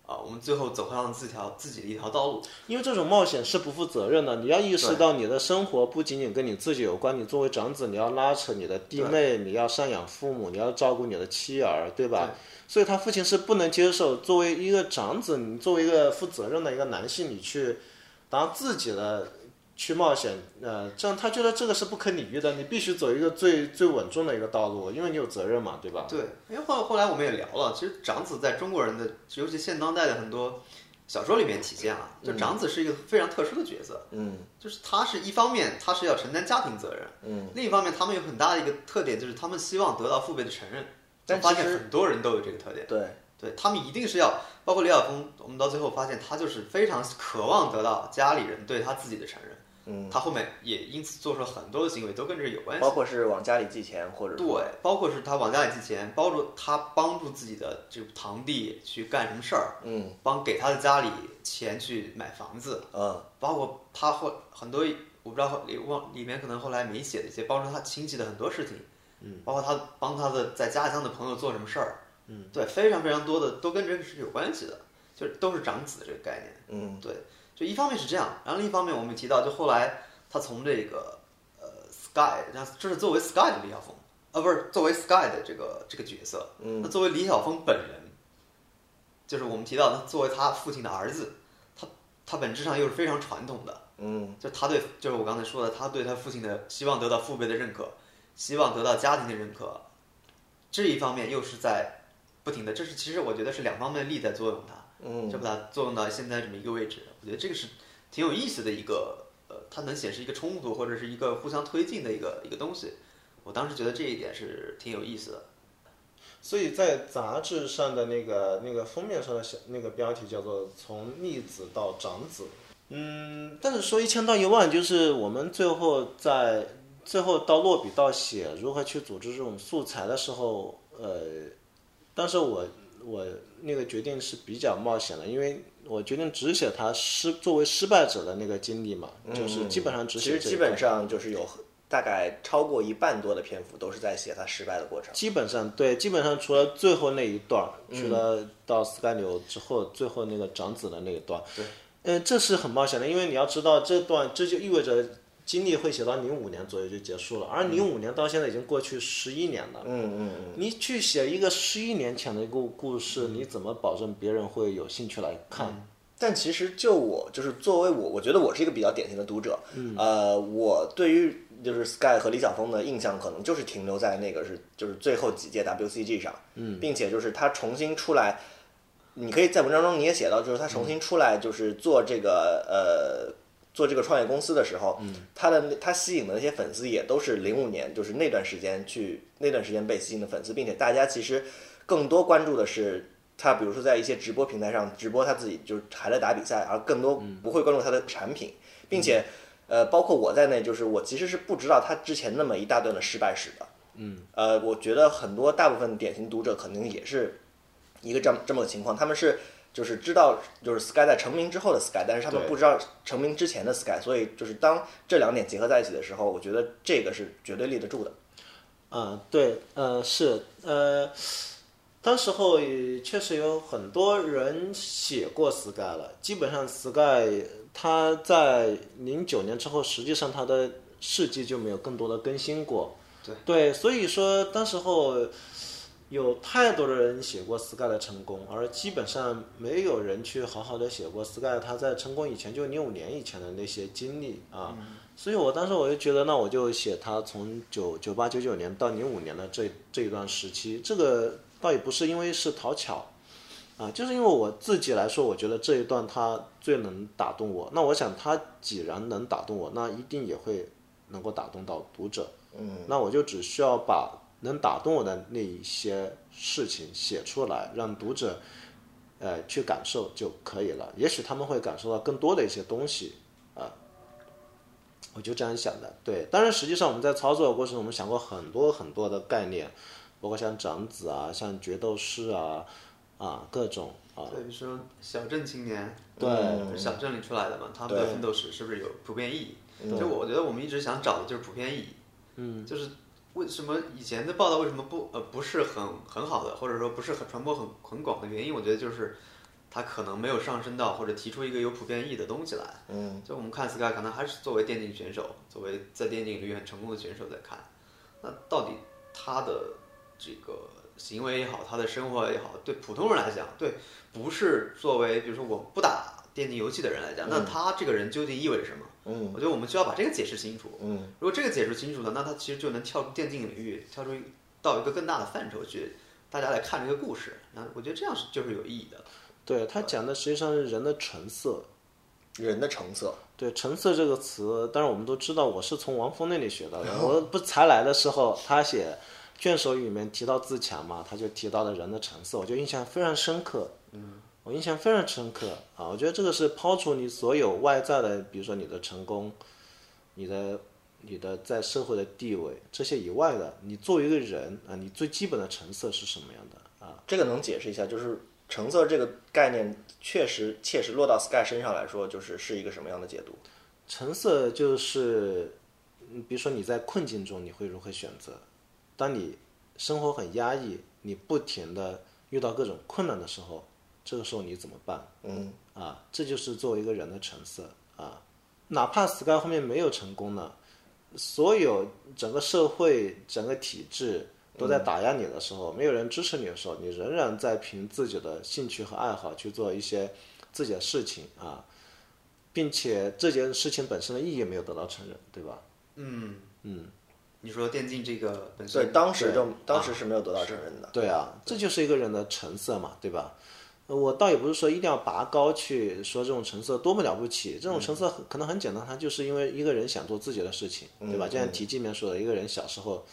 S2: 啊，我们最后走上自条自己的一条道路。
S3: 因为这种冒险是不负责任的，你要意识到你的生活不仅仅跟你自己有关，你作为长子，你要拉扯你的弟妹，你要赡养父母，你要照顾你的妻儿，对吧？所以他父亲是不能接受作为一个长子，你作为一个负责任的一个男性，你去当自己的。去冒险，呃，这样他觉得这个是不可理喻的，你必须走一个最最稳重的一个道路，因为你有责任嘛，对吧？
S2: 对，因为后后来我们也聊了，其实长子在中国人的，尤其现当代的很多小说里面体现了，就长子是一个非常特殊的角色，
S1: 嗯，
S2: 就是他是一方面他是要承担家庭责任，
S1: 嗯，
S2: 另一方面他们有很大的一个特点，就是他们希望得到父辈的承认，
S1: 但
S2: 发现很多人都有这个特点，
S1: 对，
S2: 对他们一定是要，包括李晓峰，我们到最后发现他就是非常渴望得到家里人对他自己的承认。
S1: 嗯，
S2: 他后面也因此做出了很多的行为，都跟这有关系。
S1: 包括是往家里寄钱，或者
S2: 对，包括是他往家里寄钱，包括他帮助自己的这个堂弟去干什么事儿，
S1: 嗯，
S2: 帮给他的家里钱去买房子，
S1: 嗯，
S2: 包括他后很多我不知道里往里面可能后来没写的一些帮助他亲戚的很多事情，
S3: 嗯，
S2: 包括他帮他的在家乡的朋友做什么事儿，
S3: 嗯，
S2: 对，非常非常多的都跟这个是有关系的，就是都是长子这个概念，
S1: 嗯，
S2: 对。就一方面是这样，然后另一方面我们提到，就后来他从这个呃 Sky，那这是作为 Sky 的李晓峰，啊，不是作为 Sky 的这个这个角色，
S1: 嗯，
S2: 那作为李晓峰本人，就是我们提到他作为他父亲的儿子，他他本质上又是非常传统的，
S1: 嗯，
S2: 就他对，就是我刚才说的，他对他父亲的希望得到父辈的认可，希望得到家庭的认可，这一方面又是在不停的，这是其实我觉得是两方面力在作用他。
S1: 嗯，
S2: 就把它作用到现在这么一个位置，我觉得这个是挺有意思的一个，呃，它能显示一个冲突或者是一个互相推进的一个一个东西。我当时觉得这一点是挺有意思的。
S3: 所以在杂志上的那个那个封面上的小那个标题叫做“从逆子到长子”。嗯，但是说一千到一万，就是我们最后在最后到落笔到写如何去组织这种素材的时候，呃，但是我。我那个决定是比较冒险的，因为我决定只写他失作为失败者的那个经历嘛，就是基本上只写。
S1: 其实基本上就是有大概超过一半多的篇幅都是在写他失败的过程。
S3: 基本上对，基本上除了最后那一段，除了到斯盖纽之后最后那个长子的那一段，
S2: 对，
S3: 嗯，这是很冒险的，因为你要知道这段这就意味着。经历会写到零五年左右就结束了，而零五年到现在已经过去十一年了。
S1: 嗯嗯嗯。
S3: 你去写一个十一年前的一个故事，你怎么保证别人会有兴趣来看？
S1: 但其实就我就是作为我，我觉得我是一个比较典型的读者。
S3: 嗯。
S1: 呃，我对于就是 Sky 和李晓峰的印象可能就是停留在那个是就是最后几届 WCG 上，嗯，并且就是他重新出来，你可以在文章中你也写到，就是他重新出来就是做这个呃做这个创业公司的时候，嗯，他的他吸引的那些粉丝也都是零五年就是那段时间去那段时间被吸引的粉丝，并且大家其实更多关注的是。他比如说在一些直播平台上直播他自己就是还在打比赛，而更多不会关注他的产品，并且，呃，包括我在内，就是我其实是不知道他之前那么一大段的失败史的。
S3: 嗯。
S1: 呃，我觉得很多大部分典型读者可能也是一个这么这么个情况，他们是就是知道就是 Sky 在成名之后的 Sky，但是他们不知道成名之前的 Sky，所以就是当这两点结合在一起的时候，我觉得这个是绝对立得住的。
S3: 嗯，对，呃，是，呃。当时候确实有很多人写过 Sky 了，基本上 Sky 他在零九年之后，实际上他的事迹就没有更多的更新过。
S2: 对
S3: 对，所以说当时候有太多的人写过 Sky 的成功，而基本上没有人去好好的写过 Sky 他在成功以前，就零五年以前的那些经历啊。所以我当时我就觉得，那我就写他从九九八九九年到零五年的这这一段时期，这个。倒也不是因为是讨巧，啊，就是因为我自己来说，我觉得这一段他最能打动我。那我想他既然能打动我，那一定也会能够打动到读者。
S1: 嗯，
S3: 那我就只需要把能打动我的那一些事情写出来，让读者，呃，去感受就可以了。也许他们会感受到更多的一些东西，啊，我就这样想的。对，当然实际上我们在操作的过程中，我们想过很多很多的概念。包括像长子啊，像决斗士啊，啊各种啊。
S2: 对，比如说小镇青年，
S3: 对，
S2: 小镇里出来的嘛，他们的奋斗史是不是有普遍意义？就我觉得我们一直想找的就是普遍意义。
S3: 嗯。
S2: 就是为什么以前的报道为什么不呃不是很很好的，或者说不是很传播很很广的原因，我觉得就是他可能没有上升到或者提出一个有普遍意义的东西来。
S1: 嗯。
S2: 就我们看 Sky 可能还是作为电竞选手，作为在电竞领域很成功的选手在看，那到底他的。这个行为也好，他的生活也好，对普通人来讲，对不是作为比如说我不打电竞游戏的人来讲，那他这个人究竟意味着什么？
S1: 嗯，
S2: 我觉得我们需要把这个解释清楚。
S1: 嗯，
S2: 如果这个解释清楚了，那它其实就能跳出电竞领域，跳出到一个更大的范畴去，大家来看这个故事。那我觉得这样是就是有意义的。
S3: 对他讲的实际上是人的成色，
S1: 人的成色。
S3: 对成色这个词，当然我们都知道，我是从王峰那里学到的。我不才来的时候，他写。卷首语里面提到自强嘛，他就提到了人的成色，我就印象非常深刻。
S2: 嗯，
S3: 我印象非常深刻啊！我觉得这个是抛除你所有外在的，比如说你的成功、你的、你的在社会的地位这些以外的，你作为一个人啊，你最基本的成色是什么样的啊？
S1: 这个能解释一下，就是成色这个概念确实切实落到 Sky 身上来说，就是是一个什么样的解读？
S3: 成色就是，比如说你在困境中，你会如何选择？当你生活很压抑，你不停的遇到各种困难的时候，这个时候你怎么办？
S1: 嗯，
S3: 啊，这就是作为一个人的成色啊。哪怕 Sky 后面没有成功呢，所有整个社会、整个体制都在打压你的时候，没有人支持你的时候，你仍然在凭自己的兴趣和爱好去做一些自己的事情啊，并且这件事情本身的意义没有得到承认，对吧？
S2: 嗯
S3: 嗯。
S2: 你说电竞这个本身，
S1: 对，当时就当时是没有得到承认的。
S3: 对啊，这就是一个人的成色嘛，对吧？我倒也不是说一定要拔高去说这种成色多么了不起，这种成色可能很简单，他就是因为一个人想做自己的事情，对吧？就像题记里面说的，一个人小时候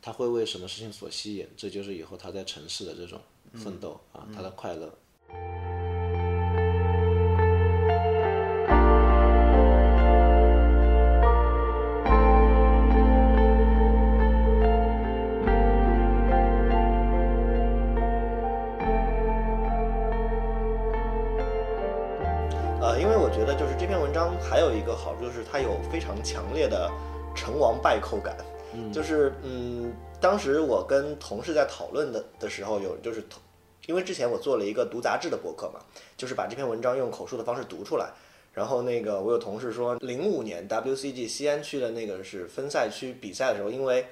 S3: 他会为什么事情所吸引，这就是以后他在城市的这种奋斗啊，他的快乐。
S1: 它有非常强烈的成王败寇感，就是嗯，当时我跟同事在讨论的的时候，有就是因为之前我做了一个读杂志的博客嘛，就是把这篇文章用口述的方式读出来，然后那个我有同事说，零五年 WCG 西安区的那个是分赛区比赛的时候，因为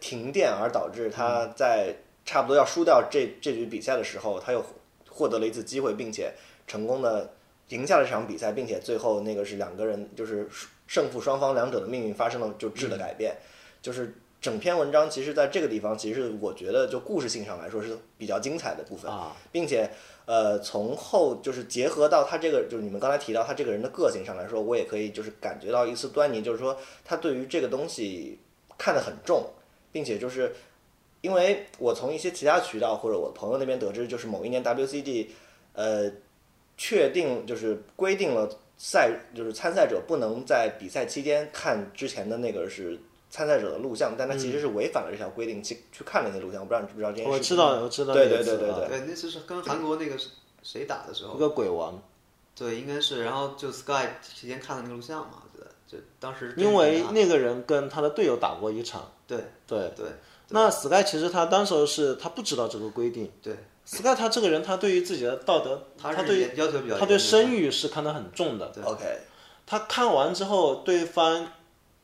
S1: 停电而导致他在差不多要输掉这这局比赛的时候，他又获得了一次机会，并且成功的。赢下了这场比赛，并且最后那个是两个人，就是胜负双方两者的命运发生了就质的改变，就是整篇文章其实在这个地方，其实我觉得就故事性上来说是比较精彩的部分，
S3: 啊。
S1: 并且呃从后就是结合到他这个就是你们刚才提到他这个人的个性上来说，我也可以就是感觉到一丝端倪，就是说他对于这个东西看得很重，并且就是因为我从一些其他渠道或者我朋友那边得知，就是某一年 WCG 呃确定就是规定了赛就是参赛者不能在比赛期间看之前的那个是参赛者的录像，但他其实是违反了这条规定去去看了那些录像，我不知道你知不知道这件事情。
S3: 我知道，我知道
S1: 对对对对对
S2: 对，那次是跟韩国那个是谁打的时候。
S3: 一，个鬼王，
S2: 对，应该是，然后就 Sky 提前看了那个录像嘛，我觉得就当时
S3: 因为
S2: 那
S3: 那个人跟他的队友打过一场，
S2: 对
S3: 对。
S2: 对。
S3: 那 Sky 其实他当时候是他不知道这个规定。
S2: 对，
S3: ，Sky 他这个人他对于自己的道德，
S2: 他
S3: 他对
S2: 要求比较
S3: 他对
S2: 严
S3: 声誉是看得很重的。
S1: OK，
S3: 他看完之后，对方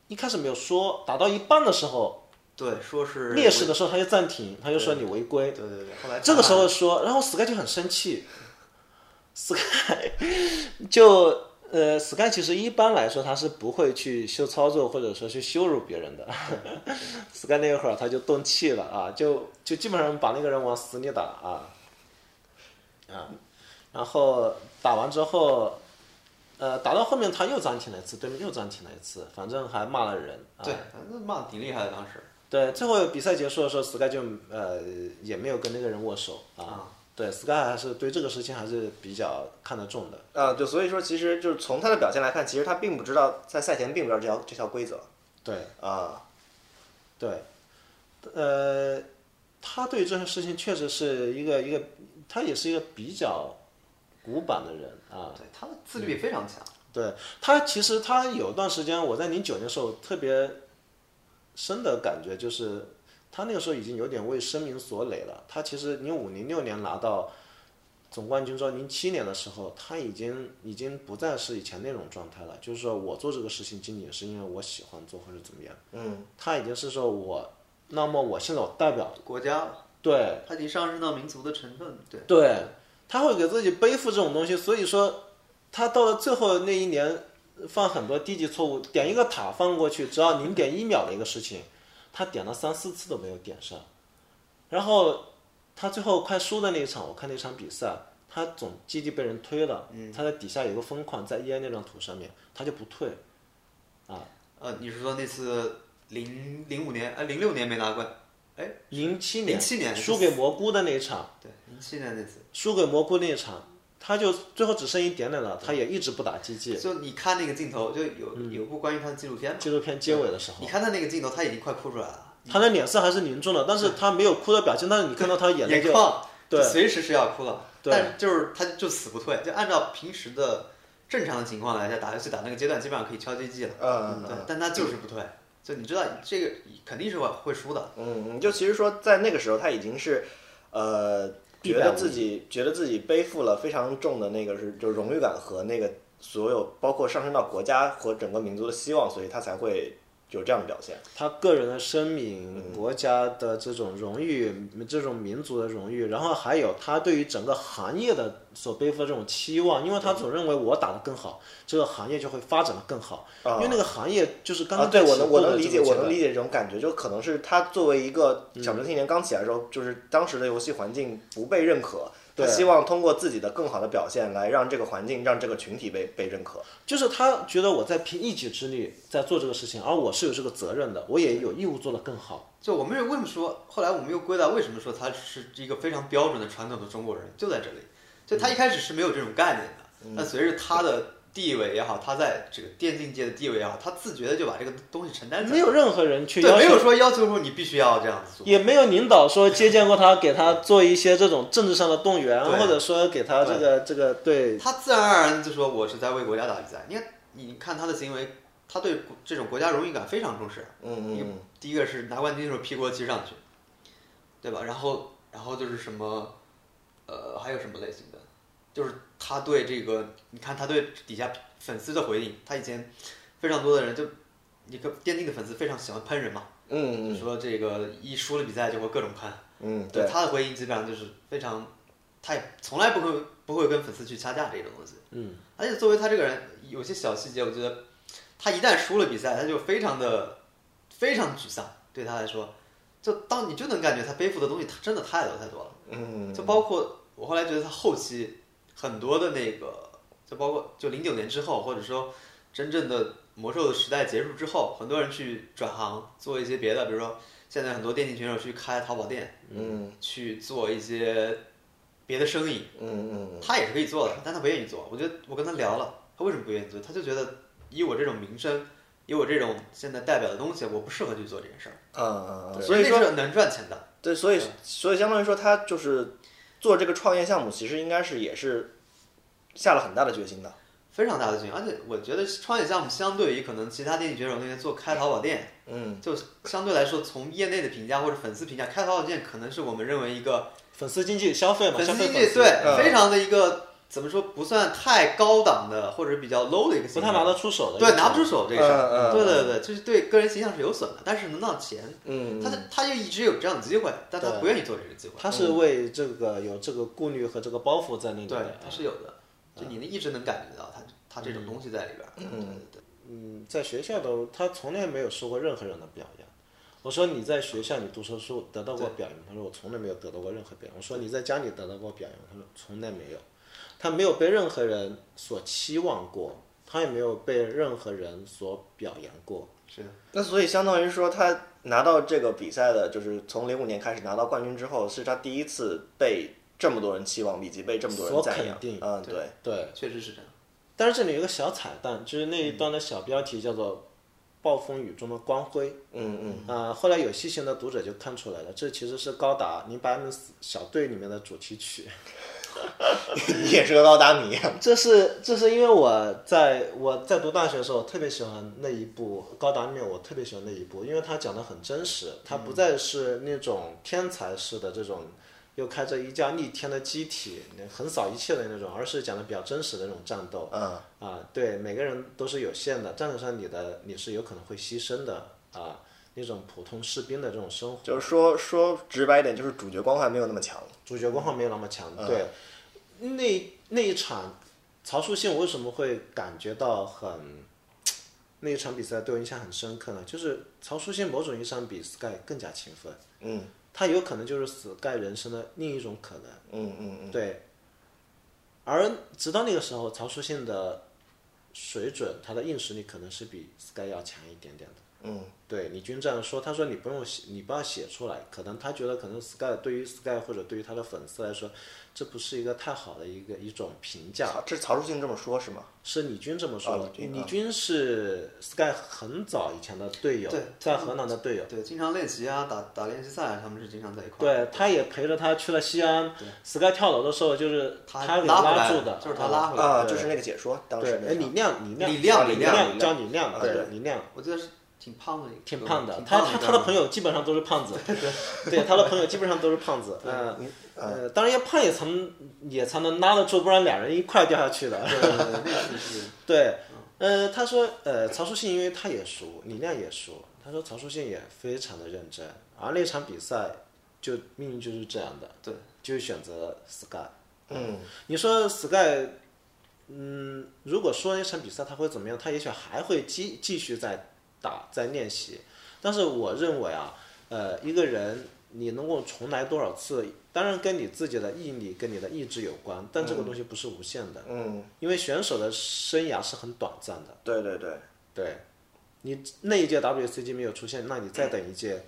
S3: 一开始没有说，打到一半的时候，
S2: 对说是
S3: 劣势的时候他就暂停，他就说你违规。
S2: 对对对，后来
S3: 这个时候说，然后 Sky 就很生气，Sky 就呃，Sky 其实一般来说他是不会去秀操作或者说去羞辱别人的，Sky 那会儿他就动气了啊，就就基本上把那个人往死里打啊啊，然后打完之后。呃，打到后面他又暂停了一次，对面又暂停了一次，反正还骂了人。
S2: 对，反正骂的挺厉害的当时。
S3: 对，最后比赛结束的时候，Sky 就呃也没有跟那个人握手啊。对，Sky 还是对这个事情还是比较看得重的。
S1: 啊，就所以说，其实就是从他的表现来看，其实他并不知道在赛前并不知道这条这条规则
S3: 对
S1: 啊。
S3: 对，呃，他对这件事情确实是一个一个，他也是一个比较古板的人啊。
S2: 对，他的自律也非常强。
S3: 对他，其实他有段时间，我在零九年的时候特别深的感觉就是，他那个时候已经有点为声名所累了。他其实零五零六年拿到总冠军之后，零七年的时候，他已经已经不再是以前那种状态了。就是说我做这个事情仅仅是因为我喜欢做或者怎么样。
S1: 嗯，
S3: 他已经是说我，那么我现在我代表
S2: 国家，
S3: 对
S2: 他已经上升到民族的成分。对，
S3: 对，他会给自己背负这种东西，所以说他到了最后那一年犯很多低级错误，点一个塔放过去只要零点一秒的一个事情，他点了三四次都没有点上，然后他最后快输的那一场，我看那场比赛，他总基地被人推了，他在底下有个风框在 EA 那张图上面，他就不退，啊。
S2: 呃，你是说那次零零五年，呃，零六年没拿冠？哎，
S3: 零七年
S2: 零七年
S3: 输给蘑菇的那一场，
S2: 对，零七年那次。
S3: 输给蘑菇那一场，他就最后只剩一点点了，他也一直不打 GG。
S2: 就你看那个镜头，就有有部关于他的纪录片嘛，
S3: 纪录片结尾的时候
S2: 你，看他那个镜头，他已经快哭出来了，
S3: 他的脸色还是凝重的，但是他没有哭的表情，但是你看到他眼泪就
S2: 眼眶
S3: 对。
S2: 随时是要哭了，
S3: 对。
S2: 但就是他就死不退，就按照平时的正常的情况来讲，打游戏打那个阶段基本上可以敲 GG 了，
S1: 嗯。
S2: 对，但他就是不退，就你知道这个肯定是会会输的，
S1: 嗯，就其实说在那个时候，他已经是，呃，觉得自己觉得自己背负了非常重的那个是就是荣誉感和那个所有包括上升到国家和整个民族的希望，所以他才会有这样的表现。
S3: 他个人的声明、国家的这种荣誉、这种民族的荣誉，然后还有他对于整个行业的所背负的这种期望，因为他总认为我打得更好，这个行业就会发展的更好，因为那个行业就是刚
S1: 啊，
S3: 刚
S1: 对我能我能理解，我能理解这种感觉，就可能是他作为一个小镇青年刚起来的时候，就是当时的游戏环境不被认可，他希望通过自己的更好的表现来让这个环境、让这个群体被被认可。
S3: 就是他觉得我在凭一己之力在做这个事情，而我是有这个责任的，我也有义务做得更好。
S2: 就我们又为什么说，后来我们又归到为什么说他是一个非常标准的传统的中国人，就在这里。就他一开始是没有这种概念的，但随着他的地位也好，他在这个电竞界的地位也好，他自觉的就把这个东西承担起来。
S3: 没有任何人去
S2: 对，
S3: 要求，
S2: 没有说要求说你必须要这样子做。
S3: 也没有领导说接见过他，给他做一些这种政治上的动员，或者说给他这个这个对
S2: 他自然而然就说我是在为国家打比赛。你看，你看他的行为，他对这种国家荣誉感非常重视。
S1: 嗯嗯
S2: 第一个是拿冠军的时候披国旗上去，对吧？然后，然后就是什么，呃，还有什么类型的？就是他对这个，你看他对底下粉丝的回应，他以前非常多的人就，一个电竞的粉丝非常喜欢喷人嘛，
S1: 嗯
S2: 说这个一输了比赛就会各种喷。
S1: 嗯，
S2: 对
S1: 对，
S2: 他的回应基本上就是非常，他也从来不会不会跟粉丝去掐架这种东西。
S3: 嗯，
S2: 而且作为他这个人，有些小细节，我觉得他一旦输了比赛，他就非常的非常沮丧，对他来说，就当你就能感觉他背负的东西，他真的太多太多了。
S1: 嗯，
S2: 就包括我后来觉得他后期很多的那个，就包括就零九年之后，或者说真正的魔兽的时代结束之后，很多人去转行做一些别的，比如说现在很多电竞选手去开淘宝店，
S1: 嗯
S2: 去做一些别的生意，
S1: 嗯嗯
S2: 他也是可以做的，但他不愿意做。我觉得我跟他聊了，他为什么不愿意做？他就觉得以我这种名声，以我这种现在代表的东西，我不适合去做这件事儿。
S1: 嗯嗯，
S2: 嗯
S1: 所以说
S2: 能赚钱的。
S1: 对，所以所以相当于说他就是做这个创业项目，其实应该是也是下了很大的决心的。
S2: 非常大的决心，而且我觉得创业项目相对于可能其他电竞选手那些做开淘宝店，
S1: 嗯，
S2: 就相对来说，从业内的评价或者粉丝评价，开淘宝店可能是我们认为一个
S3: 粉丝经济消费嘛，
S2: 粉丝经济对
S1: 嗯
S2: 非常的一个怎么说不算太高档的或者比较 low 的一个形象，
S3: 不太拿得出手的，
S2: 对拿不出。手这个事儿，
S1: 嗯嗯
S2: 对对对，就是对个人形象是有损的，但是能到钱，
S1: 嗯，
S2: 他他就一直有这样的机会，但他不愿意做这个机会，
S3: 他是为这个有这个顾虑和这个包袱在那里
S2: 对。，他是有的，就你能一直能感觉到他他这种东西在里边嗯，对对对。
S3: 嗯，在学校都他从来没有受过任何人的表扬。我说你在学校你读书书得到过表扬，他说我从来没有得到过任何表扬。我说你在家里得到过表扬，他说从来没有，他没有被任何人所期望过，他也没有被任何人所表扬过。
S2: 是的，
S1: 那所以相当于说他拿到这个比赛的，就是从零五年开始拿到冠军之后，是他第一次被这么多人期望，以及被这么多人
S3: 所
S1: 赞扬。
S3: 肯定
S1: 嗯，对，
S3: 对，
S2: 确实是这样。
S3: 但是这里有一个小彩蛋，就是那一段的小标题叫做“暴风雨中的光辉”。
S1: 嗯嗯，
S3: 啊、后来有细心的读者就看出来了，这其实是高达零八 M 小队里面的主题曲。
S1: 你也是个高达迷。
S3: 这是这是因为我在我在读大学的时候，特别喜欢那一部高达里面，我特别喜欢那一部，因为它讲的很真实，它不再是那种天才式的这种。又开着一架逆天的机体，横扫一切的那种，而是讲的比较真实的那种战斗。
S1: 嗯
S3: 啊，对，每个人都是有限的，战场上你的你是有可能会牺牲的啊，那种普通士兵的这种生活，
S1: 就是说说直白一点，就是主角光环没有那么强。
S3: 主角光环没有那么强。对，那那一场，曹树信我为什么会感觉到很，那一场比赛对我印象很深刻呢？就是曹书信某种意义上比 Sky 更加勤奋，
S1: 嗯
S3: 他有可能就是 Sky 人生的另一种可能。
S1: 嗯嗯嗯，
S3: 对，而直到那个时候，曹书信的水准，他的硬实力可能是比 Sky 要强一点点的。
S1: 嗯，
S3: 对李军这样说，他说你不用写，你不要写出来，可能他觉得可能 Sky 对于 Sky 或者对于他的粉丝来说，这不是一个太好的一个一种评价。
S1: 这是曹书静这么说，是吗？
S3: 是李军这么说
S1: 李军
S3: 是 Sky 很早以前的队友，在河南的队友。
S2: 对，经常练习啊，打打练习赛啊，他们是经常在一块。
S3: 对，他也陪着他去了西安，Sky 跳楼的时候就是
S2: 他
S3: 给
S2: 拉
S3: 住的，
S2: 就是他拉回来的。
S1: 啊，
S3: 对
S1: 就是那个解说，当
S3: 对
S1: 时，那
S3: 哎，
S1: 个
S3: 李亮，李亮，
S2: 李亮
S3: 李
S2: 李亮
S3: 叫李亮，
S1: 啊
S3: 对
S1: 对，
S3: 李亮。
S2: 我记得是挺胖的，
S3: 挺胖的，他他他的朋友基本上都是胖子，对，他的朋友基本上都是胖子，嗯，呃，当然要胖也才能也才能拉得住，不然两人一块掉下去的。
S2: 对
S3: 呃，他说，呃，曹书信因为他也输，李亮也输，他说曹书信也非常的认真，而那场比赛就命运就是这样的，
S2: 对，
S3: 就选择 Sky。
S1: 嗯
S3: 你说 Sky，嗯，如果说那场比赛他会怎么样？他也许还会继继续在打，在练习。但是我认为啊，呃，一个人你能够重来多少次，当然跟你自己的毅力、跟你的意志有关，但这个东西不是无限的，
S1: 嗯，
S3: 因为选手的生涯是很短暂的。
S1: 对对对，
S3: 对，你那一届 WCG 没有出现，那你再等一届。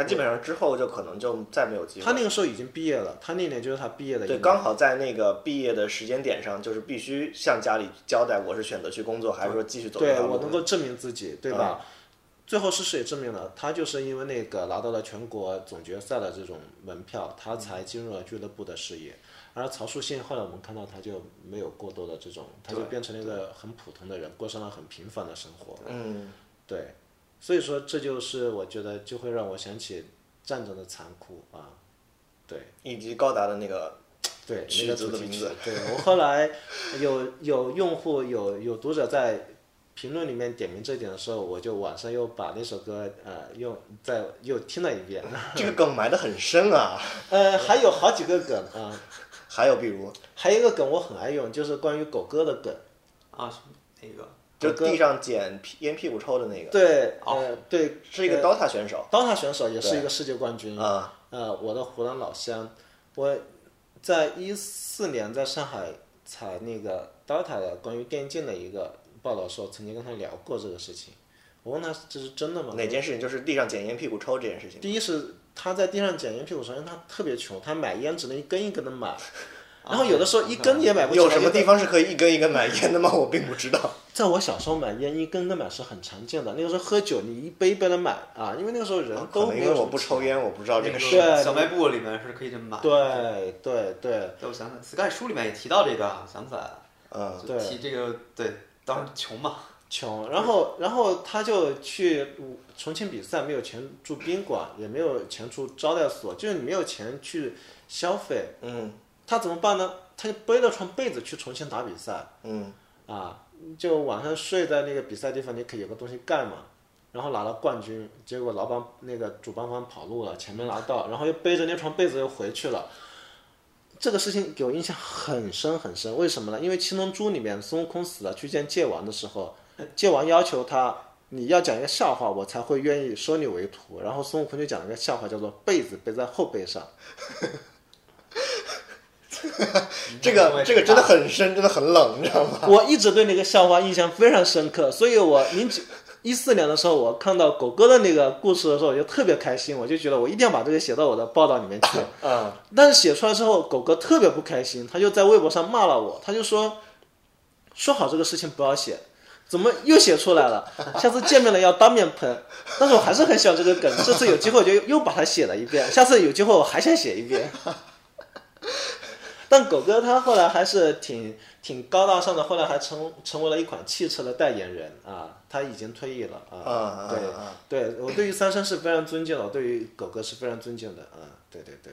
S1: 他基本上之后就可能就再没有机会。
S3: 他那个时候已经毕业了，他那年就是他毕业的一
S1: 对，刚好在那个毕业的时间点上，就是必须向家里交代我是选择去工作，还是说继续走
S3: 对我能够证明自己，对吧？最后事实也证明了，他就是因为那个拿到了全国总决赛的这种门票，他才进入了俱乐部的视野。而曹树信后来我们看到他就没有过多的这种，他就变成了一个很普通的人，过上了很平凡的生活。
S1: 嗯，
S3: 对，所以说这就是我觉得就会让我想起战争的残酷啊，对。
S1: 以及高达的那个
S3: 对，
S1: 曲
S3: 那个主题曲
S1: 子的名字。
S3: 对我后来有有用户有有读者在评论里面点名这一点的时候，我就晚上又把那首歌呃又再又听了一遍。
S1: 这个梗埋得很深啊。
S3: 呃，还有好几个梗啊、
S1: 还有比如，
S3: 还有一个梗我很爱用，就是关于狗哥的梗。
S2: 啊，那个
S1: 就地上捡屁烟屁股抽的那个，
S3: 对，
S2: 哦
S3: 呃，对，
S1: 是一个
S3: 呃
S1: DOTA 选手
S3: DOTA 选手，也是一个世界冠军。
S1: 啊，
S3: 呃，我的湖南老乡，我在一四年在上海采那个 DOTA 的关于电竞的一个报道的时候，曾经跟他聊过这个事情。我问他这是真的吗？
S1: 哪件事情就是地上捡烟屁股抽这件事情。
S3: 第一是他在地上捡烟屁股抽，因为他特别穷，他买烟只能一根一根的买，然后有的时候一根也买不起来。
S1: 有什么地方是可以一根一根买烟的吗？我并不知道。
S3: 在我小时候买烟一根根买是很常见的，那个时候喝酒你一杯一杯的买啊，因为那个时候人
S1: 可
S3: 都
S1: 能因为我
S3: 没有什么钱
S1: 不抽烟，我不知道这个。
S3: 对
S2: 小卖部里面是可以这么买。
S3: 对对对，
S2: 对，我想想，Sky 书里面也提到这个，想起来了，
S1: 嗯，
S2: 对提这个，对，当时穷嘛，
S3: 穷，然后然后他就去重庆比赛，没有钱住宾馆，也没有钱住招待所，就是你没有钱去消费，
S1: 嗯
S3: 他怎么办呢？他就背了床被子去重庆打比赛
S1: 嗯
S3: 啊，就晚上睡在那个比赛地方，你可以有个东西盖嘛。然后拿了冠军，结果老板那个主办方跑路了，钱没拿到，然后又背着那床被子又回去了。这个事情给我印象很深很深，为什么呢？因为《七龙珠》里面孙悟空死了去见界王的时候，界王要求他你要讲一个笑话，我才会愿意收你为徒。然后孙悟空就讲了一个笑话，叫做被子背在后背上。
S1: 这个这个真的很深，真的很冷，你知道吗？
S3: 我一直对那个笑话印象非常深刻，所以我零九一四年的时候，我看到狗哥的那个故事的时候，我就特别开心，我就觉得我一定要把这个写到我的报道里面去。
S1: 嗯，
S3: 但是写出来之后，狗哥特别不开心，他就在微博上骂了我，他就说，说好这个事情不要写，怎么又写出来了？下次见面了要当面喷。但是我还是很喜欢这个梗，这次有机会我就又把它写了一遍，下次有机会我还想写一遍。但狗哥他后来还是挺挺高大上的，后来还成成为了一款汽车的代言人啊，他已经退役了啊。
S1: 啊
S3: 对
S1: 啊
S3: 对，我对于三生是非常尊敬的，我对于狗哥是非常尊敬的啊。对对对。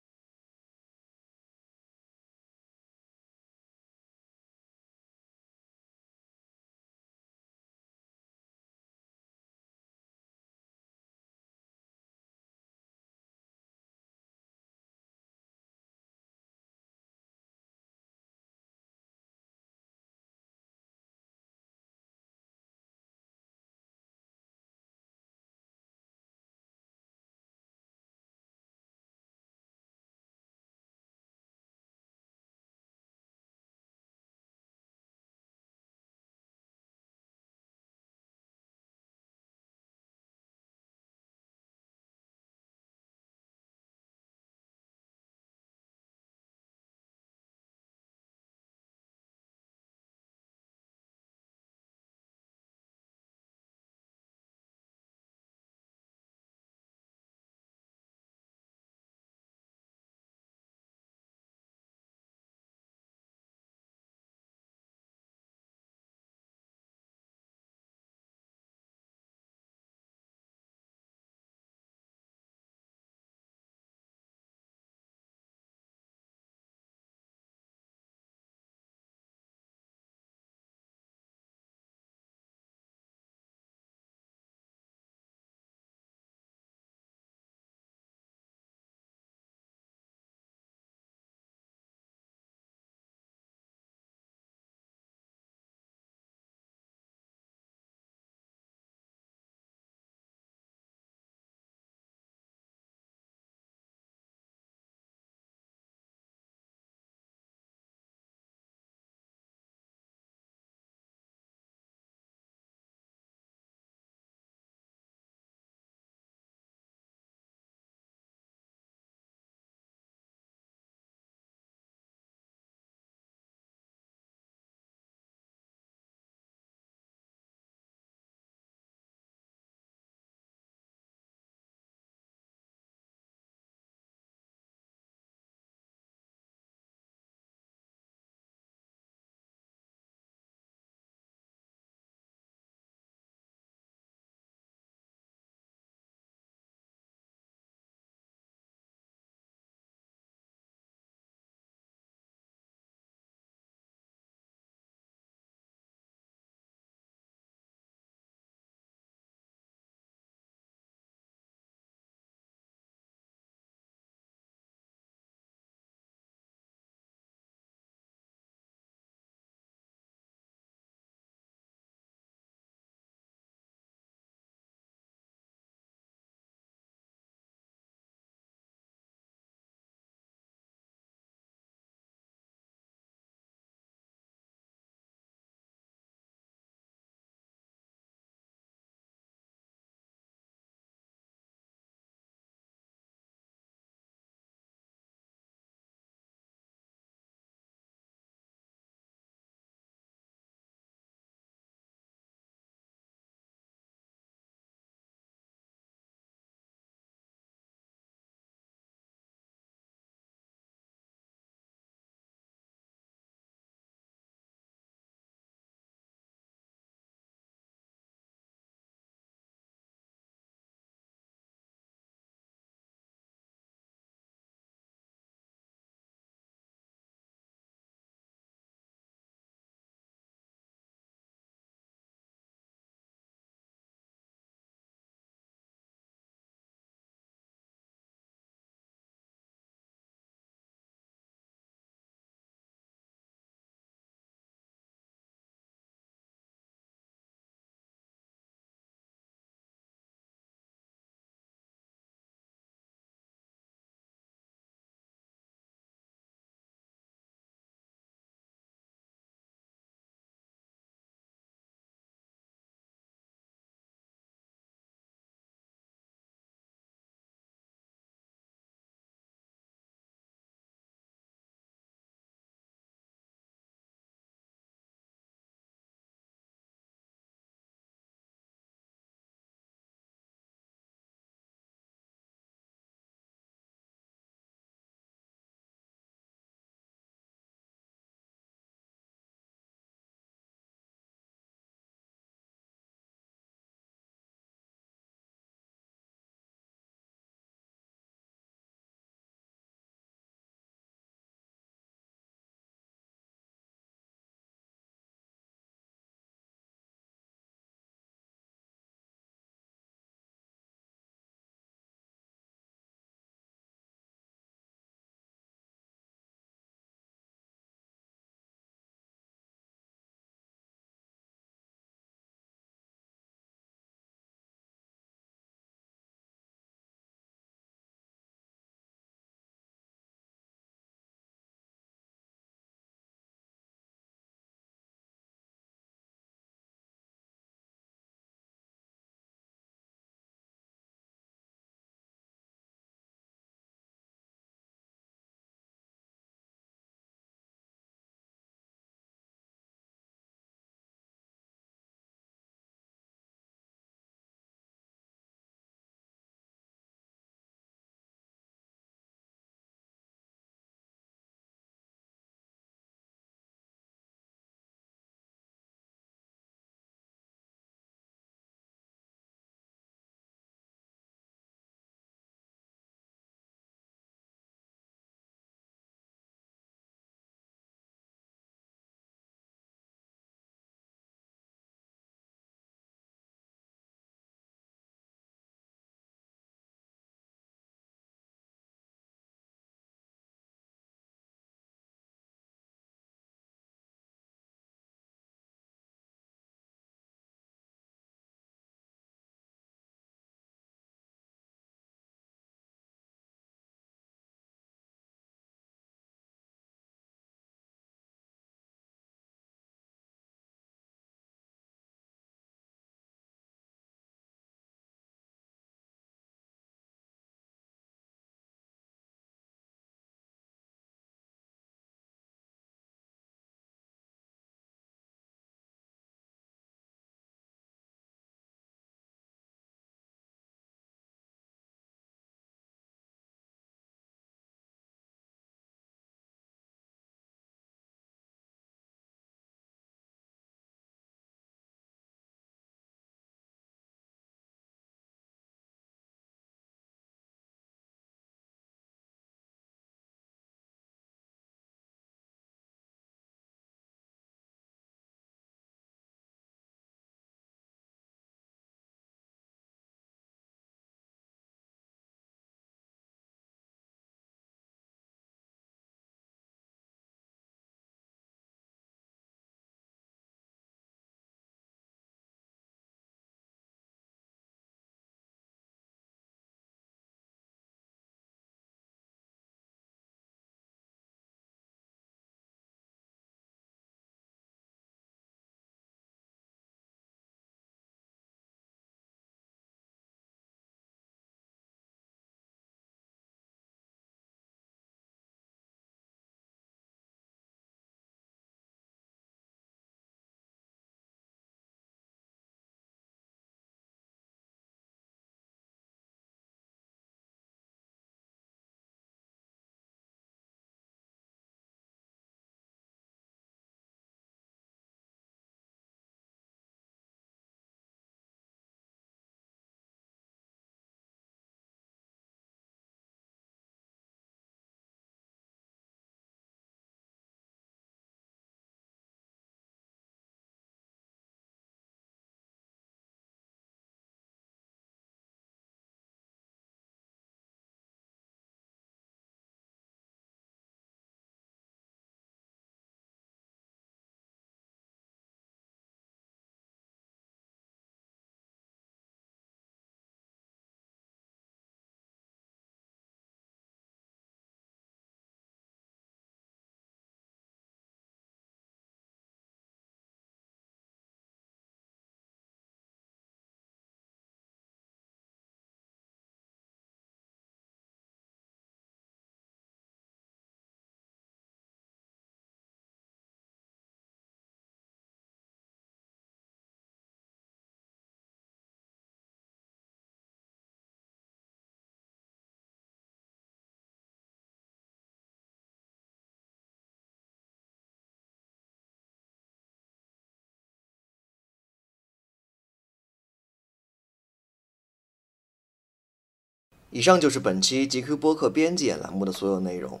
S1: 以上就是本期 GQ 播客编辑栏目的所有内容。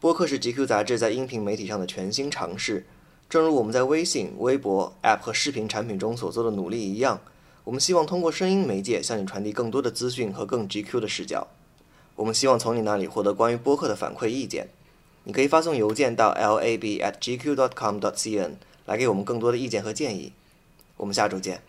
S1: 播客是 GQ 杂志在音频媒体上的全新尝试。正如我们在微信、微博、App 和视频产品中所做的努力一样，我们希望通过声音媒介向你传递更多的资讯和更 GQ 的视角。我们希望从你那里获得关于播客的反馈意见。你可以发送邮件到 lab@gq.com.cn 来给我们更多的意见和建议。我们下周见。